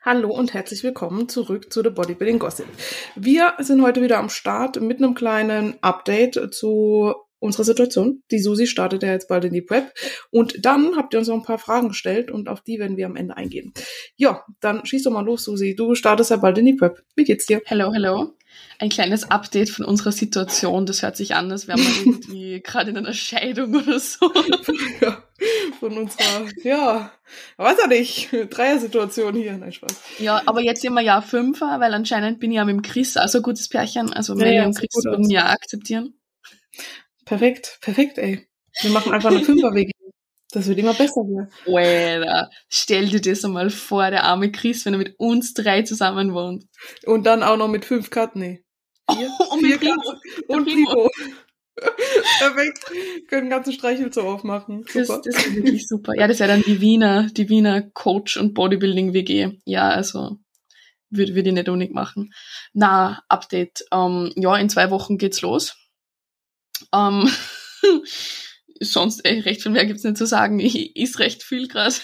Hallo und herzlich willkommen zurück zu The Bodybuilding Gossip. Wir sind heute wieder am Start mit einem kleinen Update zu unserer Situation. Die Susi startet ja jetzt bald in die Prep. Und dann habt ihr uns noch ein paar Fragen gestellt und auf die werden wir am Ende eingehen. Ja, dann schieß doch mal los, Susi. Du startest ja bald in die Prep. Wie geht's dir? Hello, hello ein kleines Update von unserer Situation. Das hört sich an, als wären wir irgendwie gerade in einer Scheidung oder so. Ja, von unserer, ja, weiß ja nicht, Dreier-Situation hier. Nein, Spaß. Ja, aber jetzt sind wir ja Fünfer, weil anscheinend bin ich ja mit dem Chris also gutes Pärchen. Also Melly ja, und Chris würden ja akzeptieren. Perfekt, perfekt, ey. Wir machen einfach eine Fünfer-WG. Das wird immer besser hier. Alter, stell dir das einmal vor, der arme Chris, wenn er mit uns drei zusammen wohnt. Und dann auch noch mit fünf Katzen, nee. Vier, oh, und vier Katzen und Primo. Perfekt. Können ganzen Streichelzoo aufmachen. Super. Das, das ist wirklich super. Ja, das wäre dann die Wiener, die Wiener Coach- und Bodybuilding-WG. Ja, also würde würd ich nicht unig machen. Na, Update. Ähm, ja, in zwei Wochen geht's los. Ähm, sonst ey, recht viel mehr gibt's nicht zu sagen. Ich is recht viel gerade.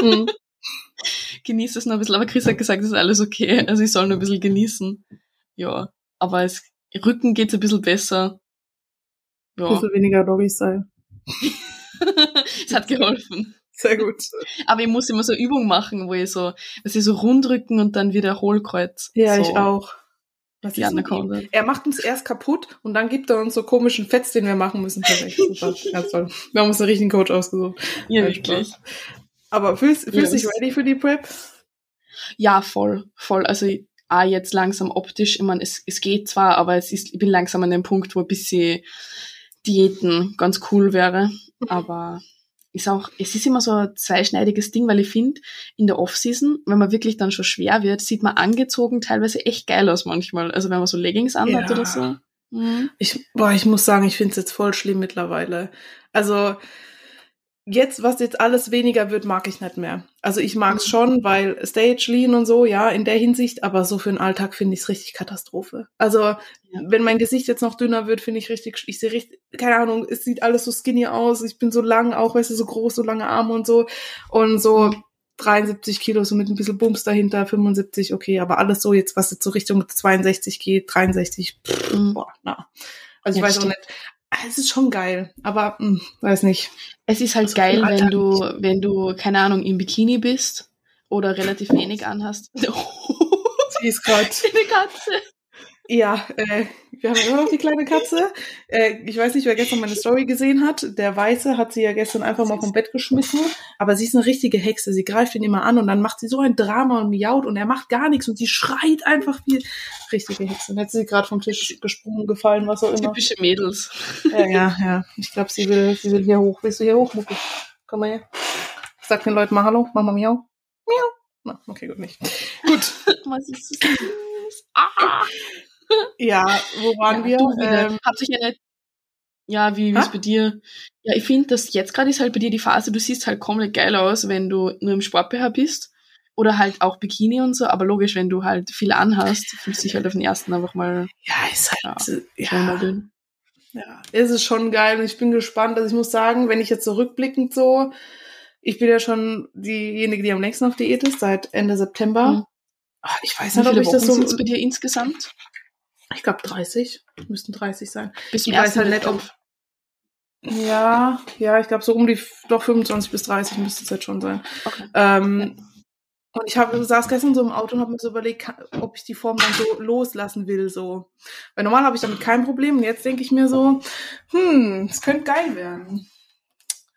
Mhm. Genieße es noch ein bisschen, aber Chris hat gesagt, es ist alles okay. Also ich soll nur ein bisschen genießen. Ja, aber es, Rücken geht's ein bisschen besser. Ja. Ein bisschen weniger Doggy-Style. es hat geholfen. Sehr gut. Aber ich muss immer so Übungen machen, wo ich so, was ich so rundrücken und dann wieder Hohlkreuz. Ja, so. ich auch. Was die Anaconda. Er macht uns erst kaputt und dann gibt er uns so komischen Fetz, den wir machen müssen. Perfekt, super. Ganz toll. Wir haben uns einen richtigen Coach ausgesucht. Ja, wirklich. Aber fühlst, du yes. dich ready für die Prep? Ja, voll, voll. Also auch jetzt langsam optisch, ich meine, es, es geht zwar, aber es ist, ich bin langsam an dem Punkt, wo ein bisschen Diäten ganz cool wäre. Mhm. Aber ist auch, es ist immer so ein zweischneidiges Ding, weil ich finde, in der Offseason, wenn man wirklich dann schon schwer wird, sieht man angezogen teilweise echt geil aus manchmal. Also wenn man so Leggings anhat ja. oder so. Mhm. Ich, boah, ich muss sagen, ich finde es jetzt voll schlimm mittlerweile. Also jetzt, was jetzt alles weniger wird, mag ich nicht mehr. Also ich mag es mhm. schon, weil Stage Lean und so, ja, in der Hinsicht, aber so für den Alltag finde ich es richtig Katastrophe. Also ja. wenn mein Gesicht jetzt noch dünner wird, finde ich richtig, ich sehe richtig, keine Ahnung, es sieht alles so skinny aus, ich bin so lang, auch weißt du, so groß, so lange Arme und so und so 73 Kilo, so mit ein bisschen Bums dahinter, 75, okay, aber alles so jetzt, was jetzt so Richtung 62 geht, 63, pff, mhm. boah, na. Also ich ja, weiß auch nicht. Es ist schon geil, aber mh, hm, weiß nicht. Es ist halt also geil, wenn du, wenn du, keine Ahnung, im Bikini bist oder relativ wenig anhast. Sie ist gerade. Eine Katze. Ja, äh, wir haben immer noch die kleine Katze. Äh, ich weiß nicht, wer gestern meine Story gesehen hat. Der Weiße hat sie ja gestern einfach mal vom Bett geschmissen. Aber sie ist eine richtige Hexe. Sie greift ihn immer an und dann macht sie so ein Drama und miaut und er macht gar nichts und sie schreit einfach wie richtige Hexe. Dann hätte sie gerade vom Tisch gesprungen, gefallen, was auch immer. Typische Mädels. Ja, ja, ja. Ich glaube, sie will, sie will hier hoch. Willst du hier hoch, Mucki? Komm mal her. Sag den Leuten mal Hallo, mach mal miau. Miau. Na, okay, gut nicht. Gut. was ist das? Ah ja, wo waren ja, wir? Ähm, Hat sich ja nicht. Ja, wie ist bei dir? Ja, ich finde, dass jetzt gerade ist halt bei dir die Phase, du siehst halt komplett geil aus, wenn du nur im Sport-BH bist. Oder halt auch Bikini und so, aber logisch, wenn du halt viel anhast, fühlst du dich halt auf den ersten einfach mal. Ja, ist halt. Ja, ja. ja, ist es schon geil und ich bin gespannt. Also ich muss sagen, wenn ich jetzt so rückblickend so, ich bin ja schon diejenige, die am längsten auf Diät ist, seit Ende September. Mhm. Ach, ich weiß nicht, ob ich das so. bei dir insgesamt? Ich glaube 30. Müssten 30 sein. Bis ich weiß halt nicht, ob. Ja, ja, ich glaube so um die doch 25 bis 30 müsste es jetzt schon sein. Okay. Ähm, und ich habe saß gestern so im Auto und habe mir so überlegt, ob ich die Form dann so loslassen will, so. Weil normal habe ich damit kein Problem. Und jetzt denke ich mir so, hm, es könnte geil werden.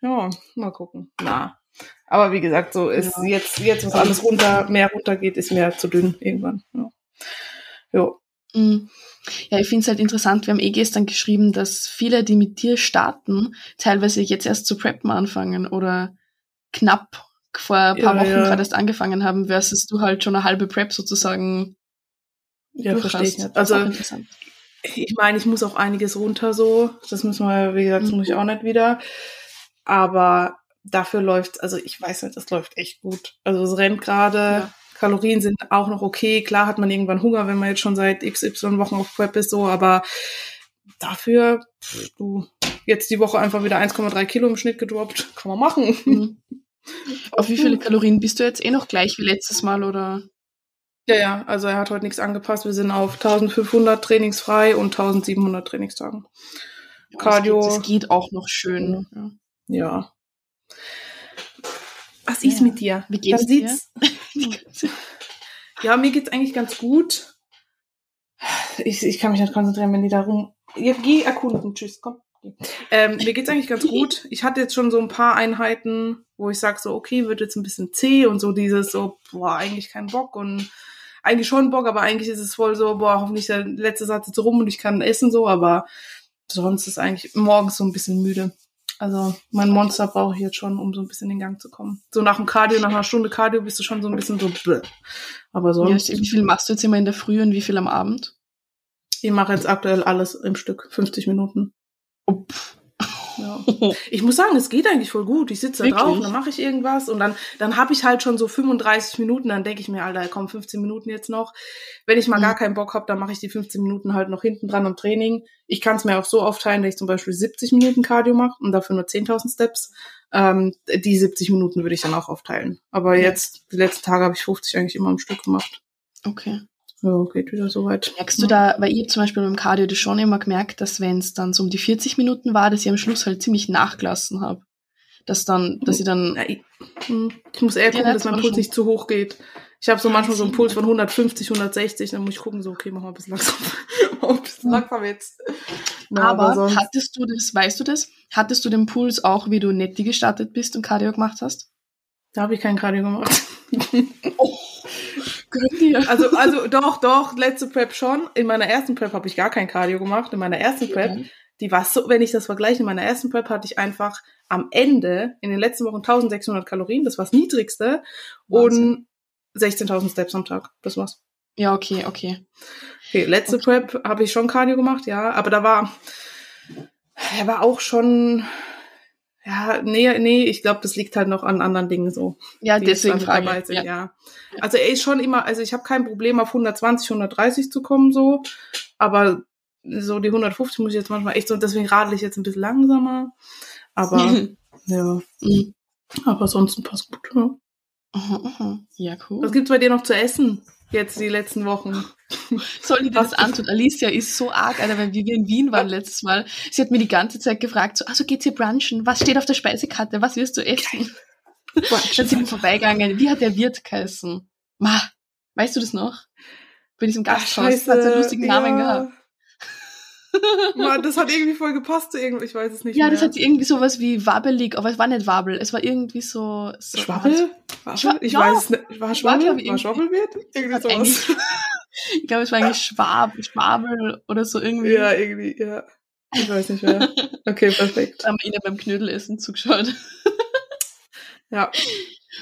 Ja, mal gucken. Na. Aber wie gesagt, so ist ja. jetzt, jetzt, was alles runter, mehr runtergeht, ist mir zu dünn irgendwann. Ja. Jo. Mhm. Ja, ich finde es halt interessant, wir haben eh gestern geschrieben, dass viele, die mit dir starten, teilweise jetzt erst zu preppen anfangen oder knapp vor ein paar ja, Wochen ja. gerade erst angefangen haben, versus du halt schon eine halbe Prep sozusagen ja, verstehe ich nicht. Also ich meine, ich muss auch einiges runter so. Das müssen wir, wie gesagt, das muss ich mhm. auch nicht wieder. Aber dafür läuft, also ich weiß nicht, das läuft echt gut. Also es rennt gerade. Ja. Kalorien sind auch noch okay. Klar hat man irgendwann Hunger, wenn man jetzt schon seit XY Wochen auf Prep ist, so, aber dafür, pff, du, jetzt die Woche einfach wieder 1,3 Kilo im Schnitt gedroppt. Kann man machen. Mhm. Auf wie viele Kalorien bist du jetzt eh noch gleich wie letztes Mal oder? Ja, ja, also er hat heute nichts angepasst. Wir sind auf 1500 trainingsfrei und 1700 Trainingstagen. Cardio. Das geht, das geht auch noch schön. Ja. ja. Was ist ja. mit dir? Wie geht's dir? ja, mir geht's eigentlich ganz gut. Ich, ich kann mich nicht konzentrieren, wenn die da rum. Ja, geh erkunden. Tschüss, komm. Ähm, mir geht's eigentlich ganz gut. Ich hatte jetzt schon so ein paar Einheiten, wo ich sage so, okay, wird jetzt ein bisschen zäh und so dieses so, boah, eigentlich kein Bock und eigentlich schon Bock, aber eigentlich ist es voll so, boah, hoffentlich der letzte Satz jetzt rum und ich kann essen so, aber sonst ist eigentlich morgens so ein bisschen müde. Also mein Monster brauche ich jetzt schon, um so ein bisschen in Gang zu kommen. So nach dem Cardio, nach einer Stunde Cardio bist du schon so ein bisschen so. Bläh. Aber sonst. Ja, wie viel machst du jetzt immer in der Früh und wie viel am Abend? Ich mache jetzt aktuell alles im Stück, 50 Minuten. Oh, ja. Ich muss sagen, es geht eigentlich voll gut. Ich sitze da Wirklich? drauf, dann mache ich irgendwas und dann, dann habe ich halt schon so 35 Minuten, dann denke ich mir, Alter, komm, 15 Minuten jetzt noch. Wenn ich mal mhm. gar keinen Bock habe, dann mache ich die 15 Minuten halt noch hinten dran am Training. Ich kann es mir auch so aufteilen, dass ich zum Beispiel 70 Minuten Cardio mache und dafür nur 10.000 Steps. Ähm, die 70 Minuten würde ich dann auch aufteilen. Aber jetzt, die letzten Tage habe ich 50 eigentlich immer am Stück gemacht. Okay. Ja, geht wieder soweit. Merkst du da, weil ich zum Beispiel beim Cardio das schon immer gemerkt, dass wenn es dann so um die 40 Minuten war, dass ich am Schluss halt ziemlich nachgelassen habe. Dass dann, dass ich dann. Ja, ich, hm, ich, muss eher gucken, dass mein Puls nicht zu hoch geht. Ich habe so manchmal so einen Puls von 150, 160, dann muss ich gucken, so, okay, mach mal ein bisschen langsam. ein bisschen langsam jetzt. Ja, aber, aber hattest du das, weißt du das? Hattest du den Puls auch, wie du Netti gestartet bist und Cardio gemacht hast? Da habe ich kein Cardio gemacht. oh. Also, also doch, doch, letzte Prep schon. In meiner ersten Prep habe ich gar kein Cardio gemacht. In meiner ersten Prep, ja. die war so, wenn ich das vergleiche, in meiner ersten Prep hatte ich einfach am Ende in den letzten Wochen 1600 Kalorien, das war das niedrigste, Wahnsinn. und 16.000 Steps am Tag. Das war's. Ja, okay, okay. Okay, letzte okay. Prep habe ich schon Cardio gemacht, ja, aber da war, er war auch schon ja, nee, nee, ich glaube, das liegt halt noch an anderen Dingen so. Ja, deswegen frage dabei sind, ja. ja. Also er ist schon immer, also ich habe kein Problem auf 120, 130 zu kommen so, aber so die 150 muss ich jetzt manchmal echt so, deswegen radel ich jetzt ein bisschen langsamer. Aber ja. Mhm. Aber ansonsten passt gut, ja. Ja, cool. Was gibt's bei dir noch zu essen? Jetzt die letzten Wochen. Soll ich das antun? Alicia ist so arg, Alter, wenn wir in Wien waren letztes Mal. Sie hat mir die ganze Zeit gefragt, so, also geht's hier brunchen? Was steht auf der Speisekarte? Was wirst du essen? Dann sind wir vorbeigegangen. Wie hat der Wirt geheißen? Ma, weißt du das noch? Bei diesem Gasthaus. Hat so einen lustigen Namen ja. gehabt. Mann, das hat irgendwie voll gepasst zu irgendwie, ich weiß es nicht Ja, mehr. das hat irgendwie sowas wie wabbelig, aber es war nicht Wabbel, es war irgendwie so... so Schwabbel? Schwa ich ja. weiß es nicht. War Schwabbel? War, war Schwabbelwirt? Irgendwie sowas. Ich glaube, es war eigentlich Schwab, Schwabel oder so irgendwie. Ja, irgendwie, ja. Ich weiß nicht mehr. Okay, perfekt. Haben wir ihnen beim Knödelessen zugeschaut. ja.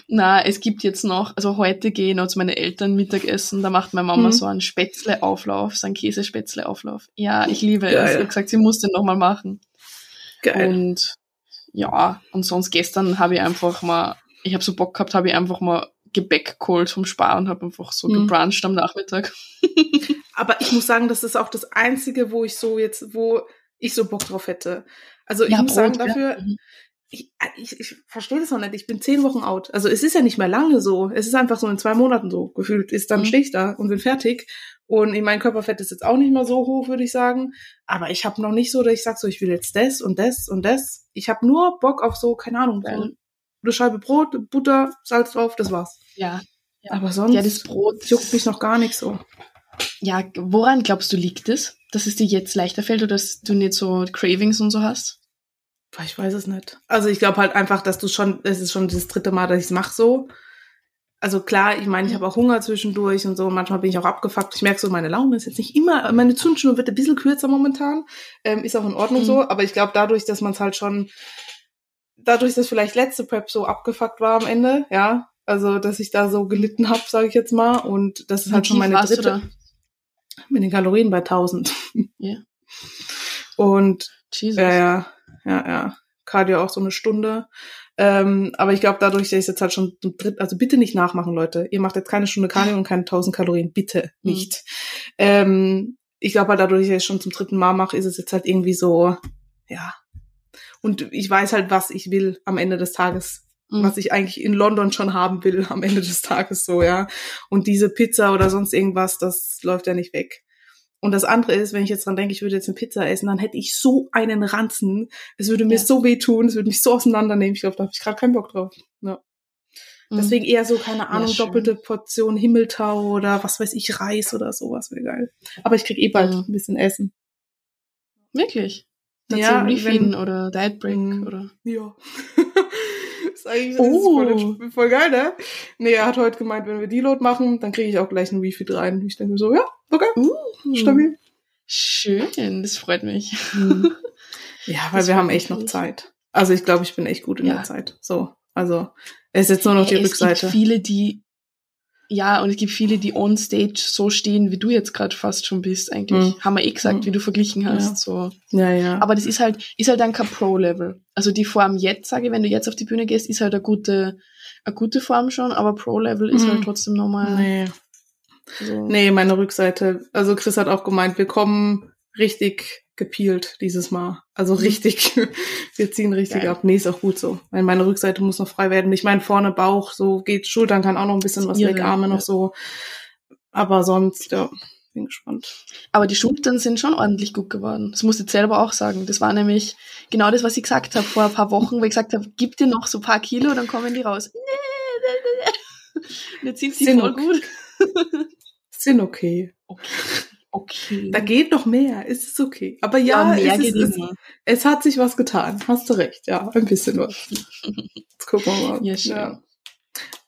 Na, es gibt jetzt noch, also heute gehen noch zu meinen Eltern Mittagessen, da macht meine Mama mhm. so einen Spätzleauflauf, so einen Käsespätzleauflauf. Ja, ich liebe Geil. es. Sie hat gesagt, sie muss den nochmal machen. Geil. Und ja, und sonst gestern habe ich einfach mal, ich habe so Bock gehabt, habe ich einfach mal Gebäck geholt vom Spar und habe einfach so mhm. gebruncht am Nachmittag. Aber ich muss sagen, das ist auch das Einzige, wo ich so jetzt, wo ich so Bock drauf hätte. Also ich ja, muss Brot, sagen, dafür, ja. Mhm ich, ich, ich verstehe das noch nicht. Ich bin zehn Wochen out. Also es ist ja nicht mehr lange so. Es ist einfach so in zwei Monaten so gefühlt. Ist dann mhm. stehe ich da und bin fertig. Und mein Körperfett ist jetzt auch nicht mehr so hoch, würde ich sagen. Aber ich habe noch nicht so, dass ich sage so, ich will jetzt das und das und das. Ich habe nur Bock auf so, keine Ahnung, so eine Scheibe Brot, Butter, Salz drauf, das war's. Ja. ja. Aber sonst ja, das Brot juckt mich noch gar nicht so. Ja, woran glaubst du liegt es? Dass es dir jetzt leichter fällt oder dass du nicht so Cravings und so hast? Ich weiß es nicht. Also ich glaube halt einfach, dass du schon, es ist schon das dritte Mal, dass ich es mache so. Also klar, ich meine, ich habe auch Hunger zwischendurch und so. Manchmal bin ich auch abgefuckt. Ich merke so, meine Laune ist jetzt nicht immer, meine Zündschnur wird ein bisschen kürzer momentan. Ähm, ist auch in Ordnung mhm. so. Aber ich glaube, dadurch, dass man es halt schon, dadurch, dass vielleicht letzte Prep so abgefuckt war am Ende, ja, also dass ich da so gelitten habe, sage ich jetzt mal. Und das ist halt schon meine dritte. Mit den Kalorien bei 1000. Ja. Yeah. Und Jesus. ja, ja ja, ja. Cardio auch so eine Stunde. Ähm, aber ich glaube, dadurch, dass ich jetzt halt schon dritt, also bitte nicht nachmachen, Leute. Ihr macht jetzt keine Stunde Cardio und keine 1000 Kalorien, bitte mhm. nicht. Mhm. Ähm, ich glaube, halt dadurch, dass ich es schon zum dritten Mal mache, ist es jetzt halt irgendwie so, ja. Und ich weiß halt, was ich will am Ende des Tages. mhm. was ich eigentlich in London schon haben will am Ende des Tages so, ja. Und diese Pizza oder sonst irgendwas, das läuft ja nicht weg. Und das andere ist, wenn ich jetzt dran denke, ich würde jetzt eine Pizza essen, dann hätte ich so einen Ranzen. Es würde mir ja. so wehtun, es würde mich so auseinandernehmen. Ich glaube, da habe ich gerade keinen Bock drauf. Ja. Mhm. Deswegen eher so, keine Ahnung, ja, doppelte Portion Himmeltau oder was weiß ich, Reis oder sowas wäre geil. Aber ich krieg eh bald mhm. ein bisschen Essen. Wirklich? Dazu ja, Refeeden oder Diet Break mhm. oder? Ja. ist eigentlich oh. voll, voll, geil, ne? Nee, er hat heute gemeint, wenn wir Deload machen, dann kriege ich auch gleich einen Refeed rein. Ich denke so, ja, okay, uh, stabil. Schön, das freut mich. Mhm. Ja, weil das wir haben echt noch Zeit. Also ich glaube, ich bin echt gut in ja. der Zeit. So, also es ist jetzt nur noch die es Rückseite. Es gibt viele, die ja, und es gibt viele, die on stage so stehen, wie du jetzt gerade fast schon bist, eigentlich. Mhm. Haben wir eh gesagt, mhm. wie du verglichen hast. Ja. So. Ja, ja. Aber das ist halt, ist halt dann kein Pro-Level. Also die Form jetzt, sage ich, wenn du jetzt auf die Bühne gehst, ist halt eine gute, eine gute Form schon, aber Pro-Level ist halt mhm. trotzdem nochmal. Nee. So. Nee, meine Rückseite. Also Chris hat auch gemeint, wir kommen richtig gepielt dieses Mal. Also mhm. richtig, wir ziehen richtig Geil. ab. Nee, ist auch gut so. Weil meine Rückseite muss noch frei werden. Ich meine, vorne Bauch, so geht, Schultern kann auch noch ein bisschen was weg, Arme noch so. Aber sonst, ja, bin gespannt. Aber die Schultern sind schon ordentlich gut geworden. Das musst du selber auch sagen. Das war nämlich genau das, was ich gesagt habe vor ein paar Wochen, wo ich gesagt habe, gib dir noch so ein paar Kilo, dann kommen die raus. Jetzt sind sie voll gut. sind okay. Okay. Okay. Da geht noch mehr, ist es okay. Aber ja, ja es, ist, es, es, hat sich was getan. Hast du recht, ja, ein bisschen was. Jetzt gucken wir mal. Ja, schön. Ja.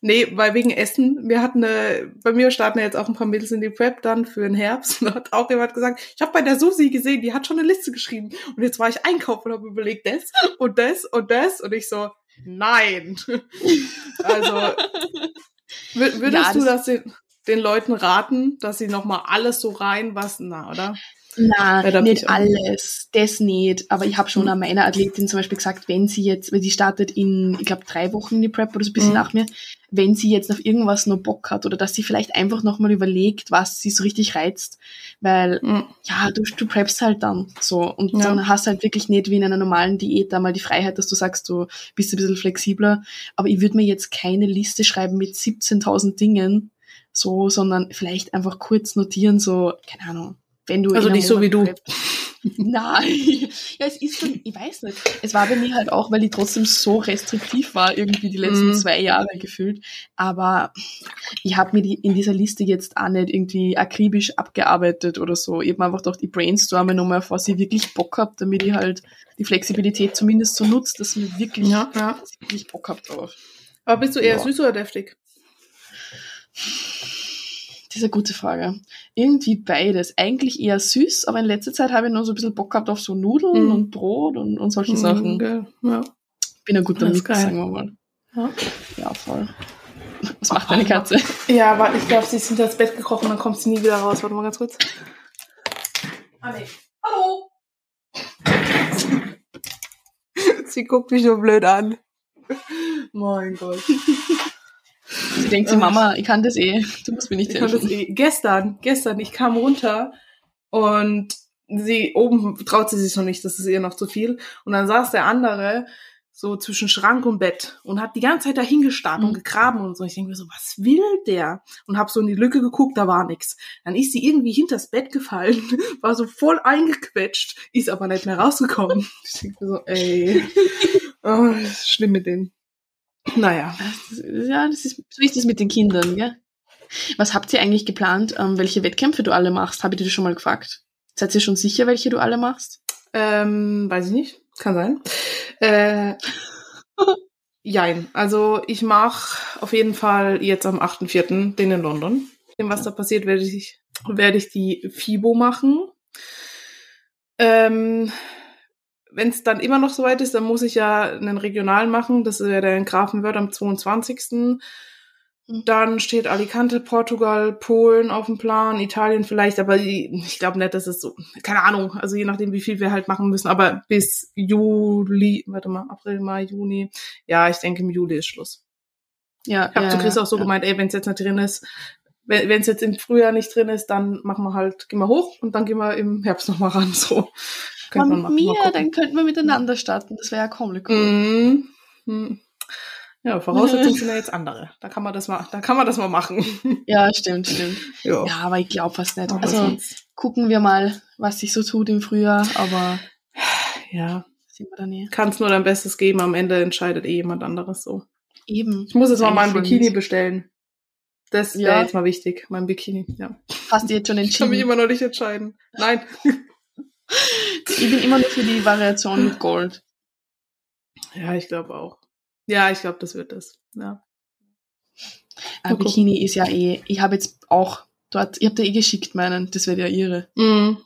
Nee, weil wegen Essen, wir hatten eine, bei mir starten ja jetzt auch ein paar Mädels in die Prep dann für den Herbst. Und da hat auch jemand gesagt, ich habe bei der Susi gesehen, die hat schon eine Liste geschrieben. Und jetzt war ich einkaufen und habe überlegt, das und das und das. Und ich so, nein. also, würdest ja, du das sehen? Den Leuten raten, dass sie nochmal alles so rein, was, na, oder? Na, ja, nicht alles, das nicht. Aber ich habe schon mhm. an meiner Athletin zum Beispiel gesagt, wenn sie jetzt, weil die startet in, ich glaube, drei Wochen in die Prep oder so ein bisschen mhm. nach mir, wenn sie jetzt auf irgendwas noch Bock hat oder dass sie vielleicht einfach nochmal überlegt, was sie so richtig reizt. Weil, mhm. ja, du, du preppst halt dann so und ja. dann hast halt wirklich nicht wie in einer normalen Diät da mal die Freiheit, dass du sagst, du bist ein bisschen flexibler. Aber ich würde mir jetzt keine Liste schreiben mit 17.000 Dingen, so, sondern vielleicht einfach kurz notieren, so, keine Ahnung, wenn du. Also nicht so wie du. Nein, ja, es ist schon, ich weiß nicht. Es war bei mir halt auch, weil ich trotzdem so restriktiv war, irgendwie die letzten mm. zwei Jahre gefühlt. Aber ich habe mir die in dieser Liste jetzt auch nicht irgendwie akribisch abgearbeitet oder so. Ich habe einfach gedacht, ich brainstorme nochmal, was ich wirklich Bock hab, damit ich halt die Flexibilität zumindest so nutze, dass ich wirklich, ja, ja. Dass ich wirklich Bock hab drauf. Aber bist du eher ja. süß oder deftig? Das ist eine gute Frage. Irgendwie beides. Eigentlich eher süß, aber in letzter Zeit habe ich noch so ein bisschen Bock gehabt auf so Nudeln mm. und Brot und, und solche mm, Sachen. Geil. Ja. Bin ein guter Mix, sagen wir mal. Ja. ja, voll. Was macht deine Katze? Ja, warte, ich glaube, sie ist hinter das Bett gekrochen, dann kommt sie nie wieder raus. Warte mal ganz kurz. Ah, nee. Hallo! sie guckt mich nur blöd an. mein Gott. Sie denkt so, Mama, ich kann das eh. Du musst mir nicht ich helfen. Eh. Gestern, gestern, ich kam runter und sie oben traut sie sich noch nicht, das ist ihr noch zu viel. Und dann saß der andere so zwischen Schrank und Bett und hat die ganze Zeit dahin gestarrt mhm. und gegraben und so. Ich denke mir so, was will der? Und hab so in die Lücke geguckt, da war nix. Dann ist sie irgendwie hinters Bett gefallen, war so voll eingequetscht, ist aber nicht mehr rausgekommen. ich denke mir so, ey, oh, ist schlimm mit denen. Naja. Ja, das ist, so ist es mit den Kindern, gell? Was habt ihr eigentlich geplant, ähm, welche Wettkämpfe du alle machst? Habe ich dir das schon mal gefragt? Seid ihr schon sicher, welche du alle machst? Ähm, weiß ich nicht. Kann sein. Äh, jein. Also ich mache auf jeden Fall jetzt am 8.4. den in London. Dem, was da passiert, werde ich, werde ich die FIBO machen. Ähm, wenn es dann immer noch so weit ist, dann muss ich ja einen Regional machen. Das wäre der in Grafenwörth am 22. Mhm. Dann steht Alicante, Portugal, Polen auf dem Plan, Italien vielleicht, aber ich glaube nicht, dass es so, keine Ahnung, also je nachdem, wie viel wir halt machen müssen, aber bis Juli, warte mal, April, Mai, Juni, ja, ich denke, im Juli ist Schluss. Ja, ich habe ja, zu Chris auch so ja. gemeint, ey, wenn es jetzt nicht drin ist, wenn es jetzt im Frühjahr nicht drin ist, dann machen wir halt, gehen wir hoch und dann gehen wir im Herbst nochmal ran, so. Könnte man mir, dann könnten wir miteinander starten. Das wäre ja cool. Mm, mm. Ja, Voraussetzungen sind ja jetzt andere. Da kann man das mal, da kann man das mal machen. Ja, stimmt, stimmt. Ja. Ja, aber ich glaube fast nicht. Also sonst- gucken wir mal, was sich so tut im Frühjahr, aber ja, sind wir da nie. kannst nur dein Bestes geben. Am Ende entscheidet eh jemand anderes so. Eben. Ich muss jetzt mal mein Bikini bestellen. Das wäre Ja. jetzt mal wichtig, mein Bikini. Ja. Hast du jetzt schon Ich kann mich entschieden? immer noch nicht entscheiden. Nein. Ich bin immer nur für die Variation mit Gold. Ja, ich glaube auch. Ja, ich glaube, das wird das. Ja. Gucken. Bikini ist ja eh, ich habe jetzt auch dort, ich habe dir eh geschickt meinen, das wird ja ihre. Mhm.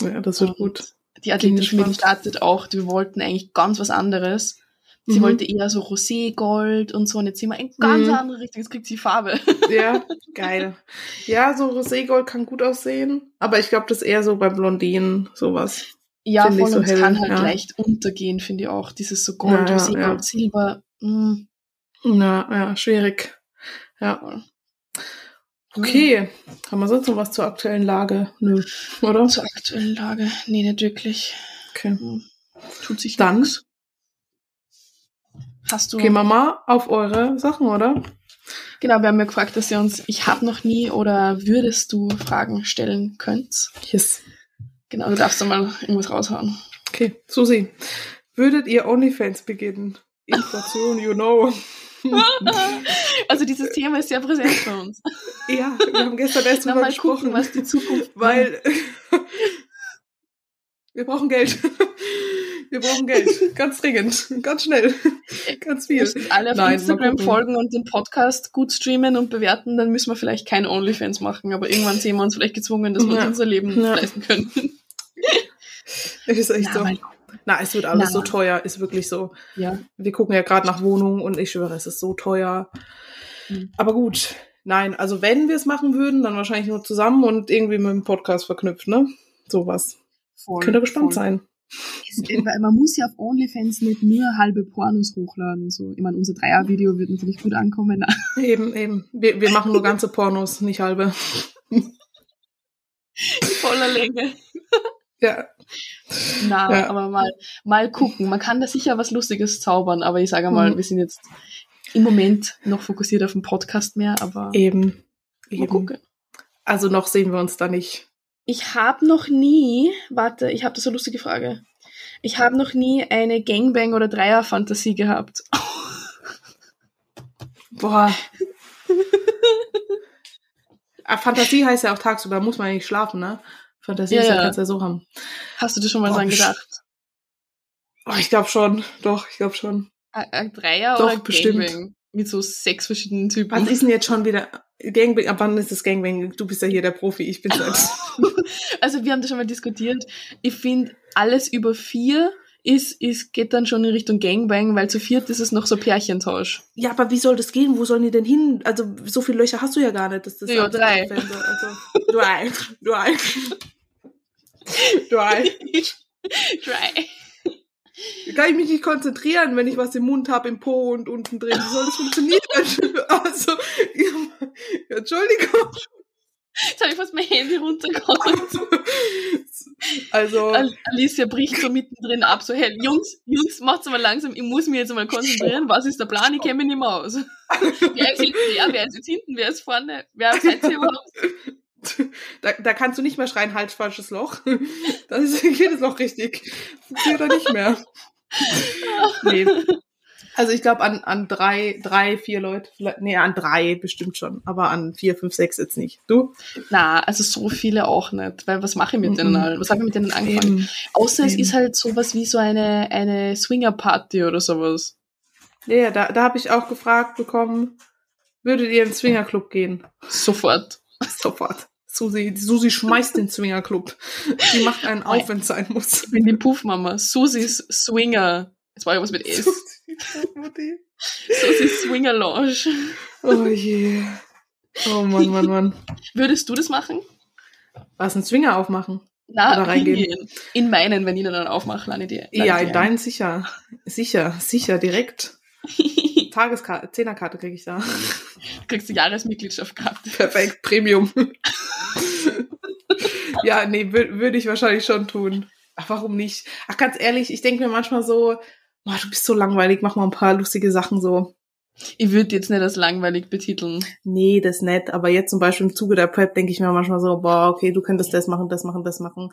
Ja, das wird Und gut. Die die gespannt. startet auch, die wollten eigentlich ganz was anderes. Sie Mhm. wollte eher so Roségold und so und jetzt sind wir in ganz Mhm. andere Richtung, jetzt kriegt sie Farbe. Ja, geil. Ja, so Roségold kann gut aussehen, aber ich glaube, das ist eher so bei Blondinen sowas. Ja, voll, so und es hell, kann halt ja. leicht untergehen, finde ich auch. Dieses so Gold, Ja, Roségold, ja. Silber. mm, Ja, ja, schwierig. Ja. Okay. Haben wir sonst noch was zur aktuellen Lage? Nö, oder? Zur aktuellen Lage. Nee, nicht wirklich. Okay. Hm. Tut sich Dann nix. Hast du. gehen wir mal auf eure Sachen, oder? Genau, wir haben ja gefragt, dass ihr uns Ich hab noch nie oder würdest du Fragen stellen könnt. Yes. Genau, du darfst da mal irgendwas raushauen. Okay, Susi. Würdet ihr OnlyFans beginnen? Inflation, you know. Also dieses Thema ist sehr präsent für uns. ja, wir haben gestern erst drüber mal gesprochen. gucken, was die Zukunft weil wir brauchen Geld. Wir brauchen Geld. Ganz dringend. Ganz schnell. Ganz Wenn viel. uns alle auf Nein, Instagram folgen und den Podcast gut streamen und bewerten, dann müssen wir vielleicht kein OnlyFans machen, aber irgendwann sehen wir uns vielleicht gezwungen, dass wir uns Ja. unser Leben Ja. leisten können. Ist echt Na, so. Na, es wird alles Na. so teuer. Ist wirklich so. ja. Wir gucken ja gerade nach Wohnungen und ich schwöre, es ist so teuer. Mhm. Aber gut. Nein, also wenn wir es machen würden, dann wahrscheinlich nur zusammen und irgendwie mit dem Podcast verknüpft, ne? Sowas. Voll, Könnt ihr gespannt voll. sein. Weil Man muss ja auf OnlyFans nicht nur halbe Pornos hochladen. So, ich meine, unser Dreier-Video wird natürlich gut ankommen. Eben, eben. Wir, wir machen nur ganze Pornos, nicht halbe. Voller Länge. Ja. Na, Ja. aber mal, mal gucken. Man kann da sicher was Lustiges zaubern, aber ich sage mal, Mhm. wir sind jetzt im Moment noch fokussiert auf den Podcast mehr, aber Eben. mal Eben. gucken. Also noch sehen wir uns da nicht. Ich habe noch nie, warte, ich habe da so eine lustige Frage. Ich habe noch nie eine Gangbang- oder Dreier-Fantasie gehabt. Boah. ah, Fantasie heißt ja auch tagsüber, muss man nicht schlafen, ne? Fantasie Ja, ist ja, kannst du ja so haben. Hast du dir schon mal dran best- gedacht? Oh, ich glaube schon. Doch, ich glaube schon. Ein, ein Dreier Doch, oder bestimmt. Gangbang? Mit so sechs verschiedenen Typen. Was ist denn jetzt schon wieder Gangbang? Ab wann ist das Gangbang? Du bist ja hier der Profi, ich bin selbst. Also wir haben das schon mal diskutiert. Ich finde, alles über vier ist, ist, geht dann schon in Richtung Gangbang, weil zu viert ist es noch so Pärchentausch. ja, aber wie soll das gehen? Wo sollen die denn hin? Also, so viele Löcher hast du ja gar nicht. Dass das Ja, drei. Also, drei. Drei. Drei. Dry. Kann ich mich nicht konzentrieren, wenn ich was im Mund habe, im Po und unten drin. Wie soll das funktionieren? Also, ja, Entschuldigung. Jetzt habe ich fast mein Handy runtergehauen. Also, Al- Alicia bricht so mittendrin ab, so, hey, Jungs, Jungs, macht's mal langsam, ich muss mich jetzt mal konzentrieren, was ist der Plan, ich kenne mich nicht mehr aus. Wer ist jetzt wer, wer ist jetzt hinten, wer ist vorne, wer seid ihr überhaupt? Da, da kannst du nicht mehr schreien, halt, falsches Loch. Dann ist jedes Loch richtig. Funktioniert da nicht mehr. Nee. Also ich glaube an, an drei, drei, vier Leute, nee, an drei bestimmt schon, aber an vier, fünf, sechs jetzt nicht. Du? Na, also so viele auch nicht, weil was mache ich mit denen Mhm. allen? Was habe ich mit denen angefangen? Eben. Außer es Eben. ist halt sowas wie so eine, eine Swinger-Party oder sowas. Ja, da, da habe ich auch gefragt bekommen, würdet ihr in den Swingerclub gehen? Sofort. Sofort. Susi, Susi schmeißt den Swingerclub. Die macht einen auf, wenn es sein muss. Ich bin die Puffmama. Susis Swinger. Jetzt war ja was mit S. Susis Swinger Lounge. oh je. Oh Mann, Mann, Mann. Würdest du das machen? Was, ein Swinger aufmachen? Na, Oder reingehen. In meinen, wenn ich dann aufmache, die. lade Ja, in die deinen sicher. Sicher, sicher, direkt. Tageskarte, Zehnerkarte kriege ich da. Kriegst du Jahresmitgliedschaft gehabt. Perfekt, Premium. ja, nee, wür- würde ich wahrscheinlich schon tun. Ach, warum nicht? Ach, ganz ehrlich, ich denke mir manchmal so, boah, du bist so langweilig, mach mal ein paar lustige Sachen so. Ich würde jetzt nicht als langweilig betiteln. Nee, das nicht. Aber jetzt zum Beispiel im Zuge der Prep denke ich mir manchmal so, boah, okay, du könntest das machen, das machen, das machen.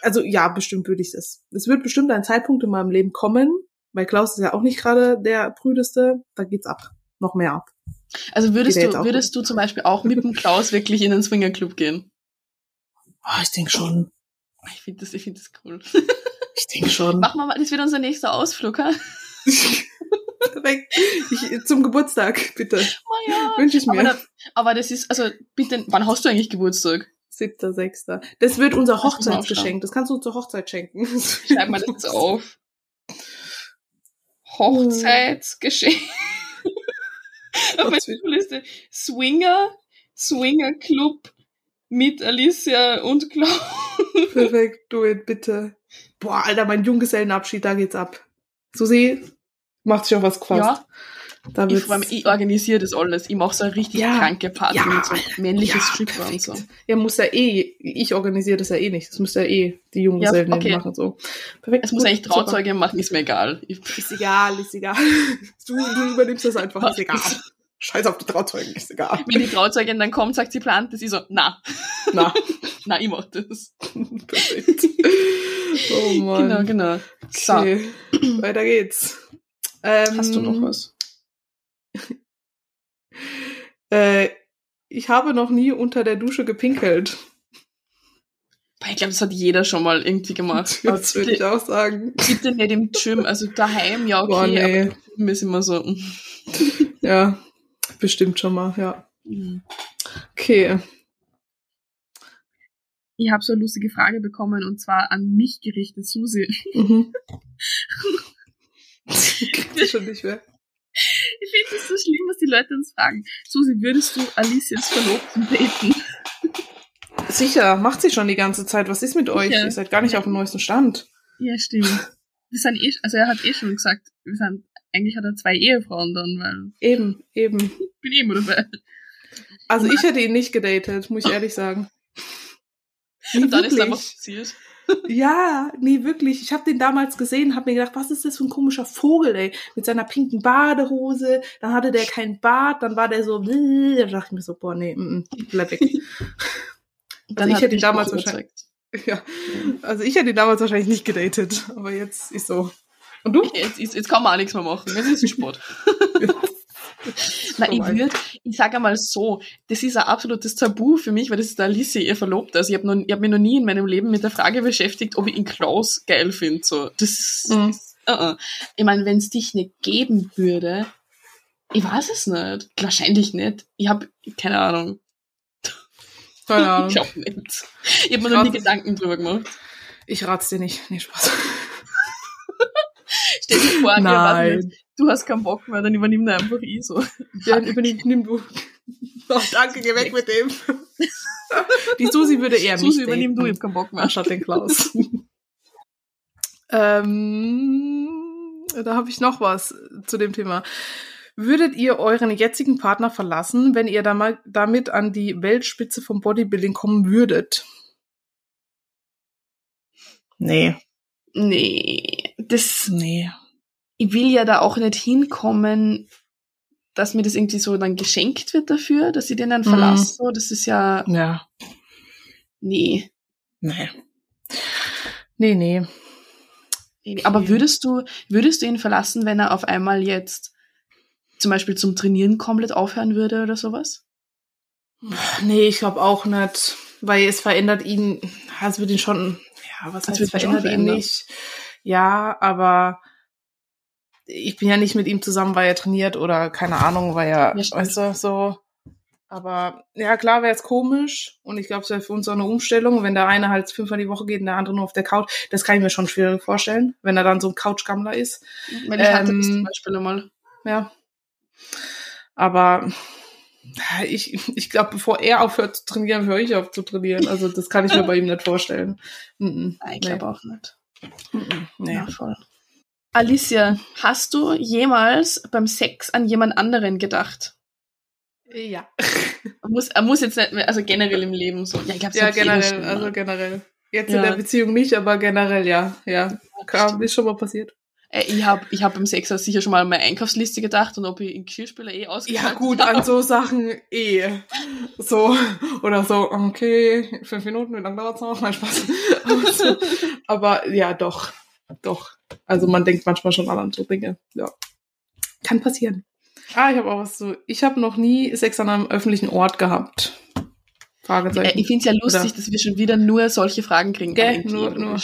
Also ja, bestimmt würde ich es. Es wird bestimmt ein Zeitpunkt in meinem Leben kommen, weil Klaus ist ja auch nicht gerade der prüdeste. Da geht's ab. Noch mehr ab. Also würdest Geht du, würdest du zum Beispiel auch mit dem Klaus wirklich in den Swingerclub gehen? Ah, ich denke schon. Ich finde das, ich finde das cool. Ich denke schon. Machen wir mal, das wird unser nächster Ausflug, ha? Perfekt. Ich, zum Geburtstag, bitte. Oh ja. Wünsche ich Aber, mir. da, aber das ist, also bitte, wann hast du eigentlich Geburtstag? Siebter, sechster. Das wird unser Hochzeitsgeschenk. Das kannst du zur Hochzeit schenken. Schreib mal das jetzt auf. Hochzeitsgeschenk. Auf meiner Liste Swinger, Swinger Club mit Alicia und Klaus. Perfekt, do it, bitte. Boah, Alter, mein Junggesellenabschied, da geht's ab. Susi, macht sich auf was gefasst. Ja, ich, wird's, vor allem, ich organisiere das alles. Ich mache so eine richtig Ja, kranke Party ja, mit so Alter, männliches ja, Stripper und so. Ja, muss ja eh, ich organisiere das ja eh nicht. Das müsste ja eh die Junggesellen Ja, okay. machen, so. Perfekt. Es muss eigentlich super. Trauzeuge machen, ist mir egal. Ich, Ist egal, ist egal. Du, du übernimmst das einfach, ist egal. Scheiß auf die Trauzeugen, ist egal. wenn die Trauzeugin dann kommt, sagt sie plant das, ich so, na, Na, na, ich mach das. perfekt. Oh Mann. Genau, genau. So, Okay, weiter geht's. Ähm, hast du noch was? Äh, ich habe noch nie unter der Dusche gepinkelt. Ich glaube, das hat jeder schon mal irgendwie gemacht. Das würde ich auch sagen. bitte nicht im Gym, also daheim, ja, okay, Boah, nee. aber im ist immer so. mm. Ja, bestimmt schon mal, ja. mm. Okay. Ich habe so eine lustige Frage bekommen und zwar an mich gerichtet, Susi. Mhm. Schon nicht mehr. Ich finde es so schlimm, was die Leute uns fragen. Susi, würdest du Alicias Verlobten daten? Sicher, macht sie schon die ganze Zeit. Was ist mit euch? Sicher. Ihr seid gar nicht auf dem neuesten Stand. Ja, stimmt. Wir sind eh, also er hat eh schon gesagt, wir sind, eigentlich hat er zwei Ehefrauen dann, weil Eben, eben. ich bin eh immer dabei. Also ich hätte ihn nicht gedatet, muss ich ehrlich sagen. Und dann ist einfach passiert. Ja, nee, wirklich. Ich habe den damals gesehen, habe mir gedacht, was ist das für ein komischer Vogel, ey? Mit seiner pinken Badehose. Dann hatte der kein Bart, dann war der so, da dachte ich mir so, boah, nee, mm, mm, bleib weg. Und Also ich hätte ihn damals wahrscheinlich-. Ja, also ich hätte ihn damals wahrscheinlich nicht gedatet, aber jetzt ist so. Und du? Jetzt, ist, jetzt kann man auch nichts mehr machen. Jetzt ist es Sport. Na, ich würde, ich sage einmal so, das ist ein absolutes Tabu für mich, weil das ist der Alicia, ihr Verlobter. Also ich habe hab mich noch nie in meinem Leben mit der Frage beschäftigt, ob ich ihn Klaus geil finde. So, das ist, Mhm. uh -uh. Ich meine, wenn es dich nicht geben würde, ich weiß es nicht. Wahrscheinlich nicht. Ich habe keine Ahnung. Keine Ahnung. Ich glaube nicht. Ich habe mir noch nie. Gedanken drüber gemacht. Ich rat's dir nicht. Nee, Spaß. Stell dir vor, wir Nein. jetzt, du hast keinen Bock mehr, dann übernimm da einfach ich so. Ja, übernimm, nimm du. Oh, danke, geh weg mit dem. Die Susi würde eher mich Susi, übernimm du, ich hab keinen Bock mehr. anstatt den Klaus. ähm, da habe ich noch was zu dem Thema. Würdet ihr euren jetzigen Partner verlassen, wenn ihr damit an die Weltspitze vom Bodybuilding kommen würdet? Nee. Nee, das, Nee. Ich will ja da auch nicht hinkommen, dass mir das irgendwie so dann geschenkt wird dafür, dass ich den dann Mhm. verlasse. So, das ist ja, Ja. nee. Nee. Nee, nee. nee. Aber würdest du, würdest du ihn verlassen, wenn er auf einmal jetzt zum Beispiel zum Trainieren komplett aufhören würde oder sowas? Nee, ich glaube auch nicht, weil es verändert ihn, ja, es wird ihn schon, ja, was Es heißt, schon verändert ihn nicht. Ja, aber ich bin ja nicht mit ihm zusammen, weil er trainiert oder keine Ahnung, weil er, Ja, weißt du, so. Aber ja, klar wäre es komisch und ich glaube, es wäre für uns auch eine Umstellung, wenn der eine halt fünfmal die Woche geht und der andere nur auf der Couch. Das kann ich mir schon schwierig vorstellen, wenn er dann so ein Couchgammler ist. Weil ich hatte das Ähm, zum Beispiel einmal. Ja. Aber ich, ich glaube, bevor er aufhört zu trainieren, höre ich auf zu trainieren. Also das kann ich mir bei ihm nicht vorstellen. Mhm. Nein, ich glaube auch nicht. Mhm. Nee. Ja, voll. Alicia, hast du jemals beim Sex an jemand anderen gedacht? Ja. Er muss, er muss jetzt nicht mehr, also generell im Leben so. Ja, ich Ja, generell, also generell. Jetzt in Ja. der Beziehung nicht, aber generell ja. Ja. Kam, ist schon mal passiert. Äh, ich habe ich hab beim Sechser sicher schon mal an meine Einkaufsliste gedacht und ob ich in Geschirrspüler eh Ja, ausgeschaltet gut, an so Sachen eh. So, oder so, okay, fünf Minuten, wie lange dauert's noch? Mein Spaß. Aber, so, aber ja, doch, doch. Also man denkt manchmal schon an so Dinge. Ja. Kann passieren. Ah, ich habe auch was so. Ich habe noch nie Sex an einem öffentlichen Ort gehabt. Äh, Fragezeichen. ich finde es ja lustig, Oder- dass wir schon wieder nur solche Fragen kriegen. Gell, nur- nur.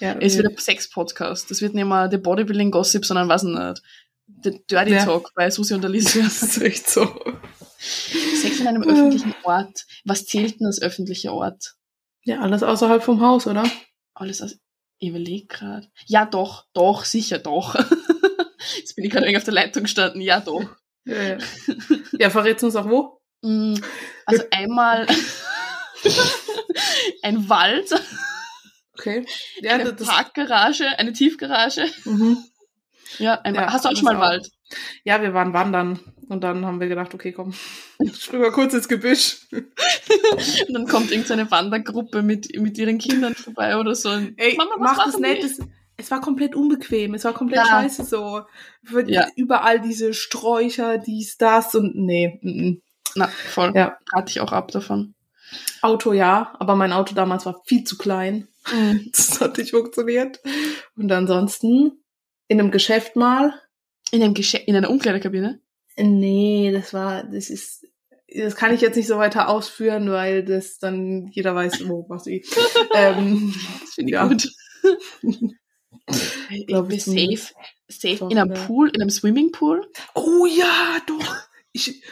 ja, Es wird ein Sex-Podcast. Das wird nicht mehr der Bodybuilding-Gossip, sondern was nicht. Der Dirty Ja. Talk bei Susi und Alicia. das ist echt so. Sex in einem Ja. öffentlichen Ort. Was zählt denn als öffentlicher Ort? Ja, alles außerhalb vom Haus, oder? Alles aus. Ich überleg gerade. Ja, doch, doch, sicher, doch. Jetzt bin ich gerade irgendwie auf der Leitung gestanden. Ja, doch. Ja, ja. ja verrätst uns auch wo? Mm, Also einmal ein Wald, Okay. Ja, eine Parkgarage, eine Tiefgarage. mhm. Ja, ein Ja, Hast du auch schon mal. Wald? Ja, wir waren wandern und dann haben wir gedacht, okay, komm, springen wir kurz ins Gebüsch. Und dann kommt irgendeine Wandergruppe mit, mit ihren Kindern vorbei oder so. Ey, Mama, mach das nicht. die? Es, war komplett unbequem. Es war komplett Ja. scheiße so. Ja. Überall diese Sträucher, dies, das und nee. mm, mm. Na, voll. Ja. Rate ich auch ab davon. Auto ja, aber mein Auto damals war viel zu klein. Mhm. Das hat nicht funktioniert. Und ansonsten in einem Geschäft mal. In, einem Gesche in einer Umkleidekabine? Nee, das war, das ist, das kann ich jetzt nicht so weiter ausführen, weil das dann jeder weiß, wo was ich. ähm, Das finde ich Ja. gut. ich Glaub bin ich safe, safe in einem. Pool, in einem Swimmingpool. oh ja, doch. Ich,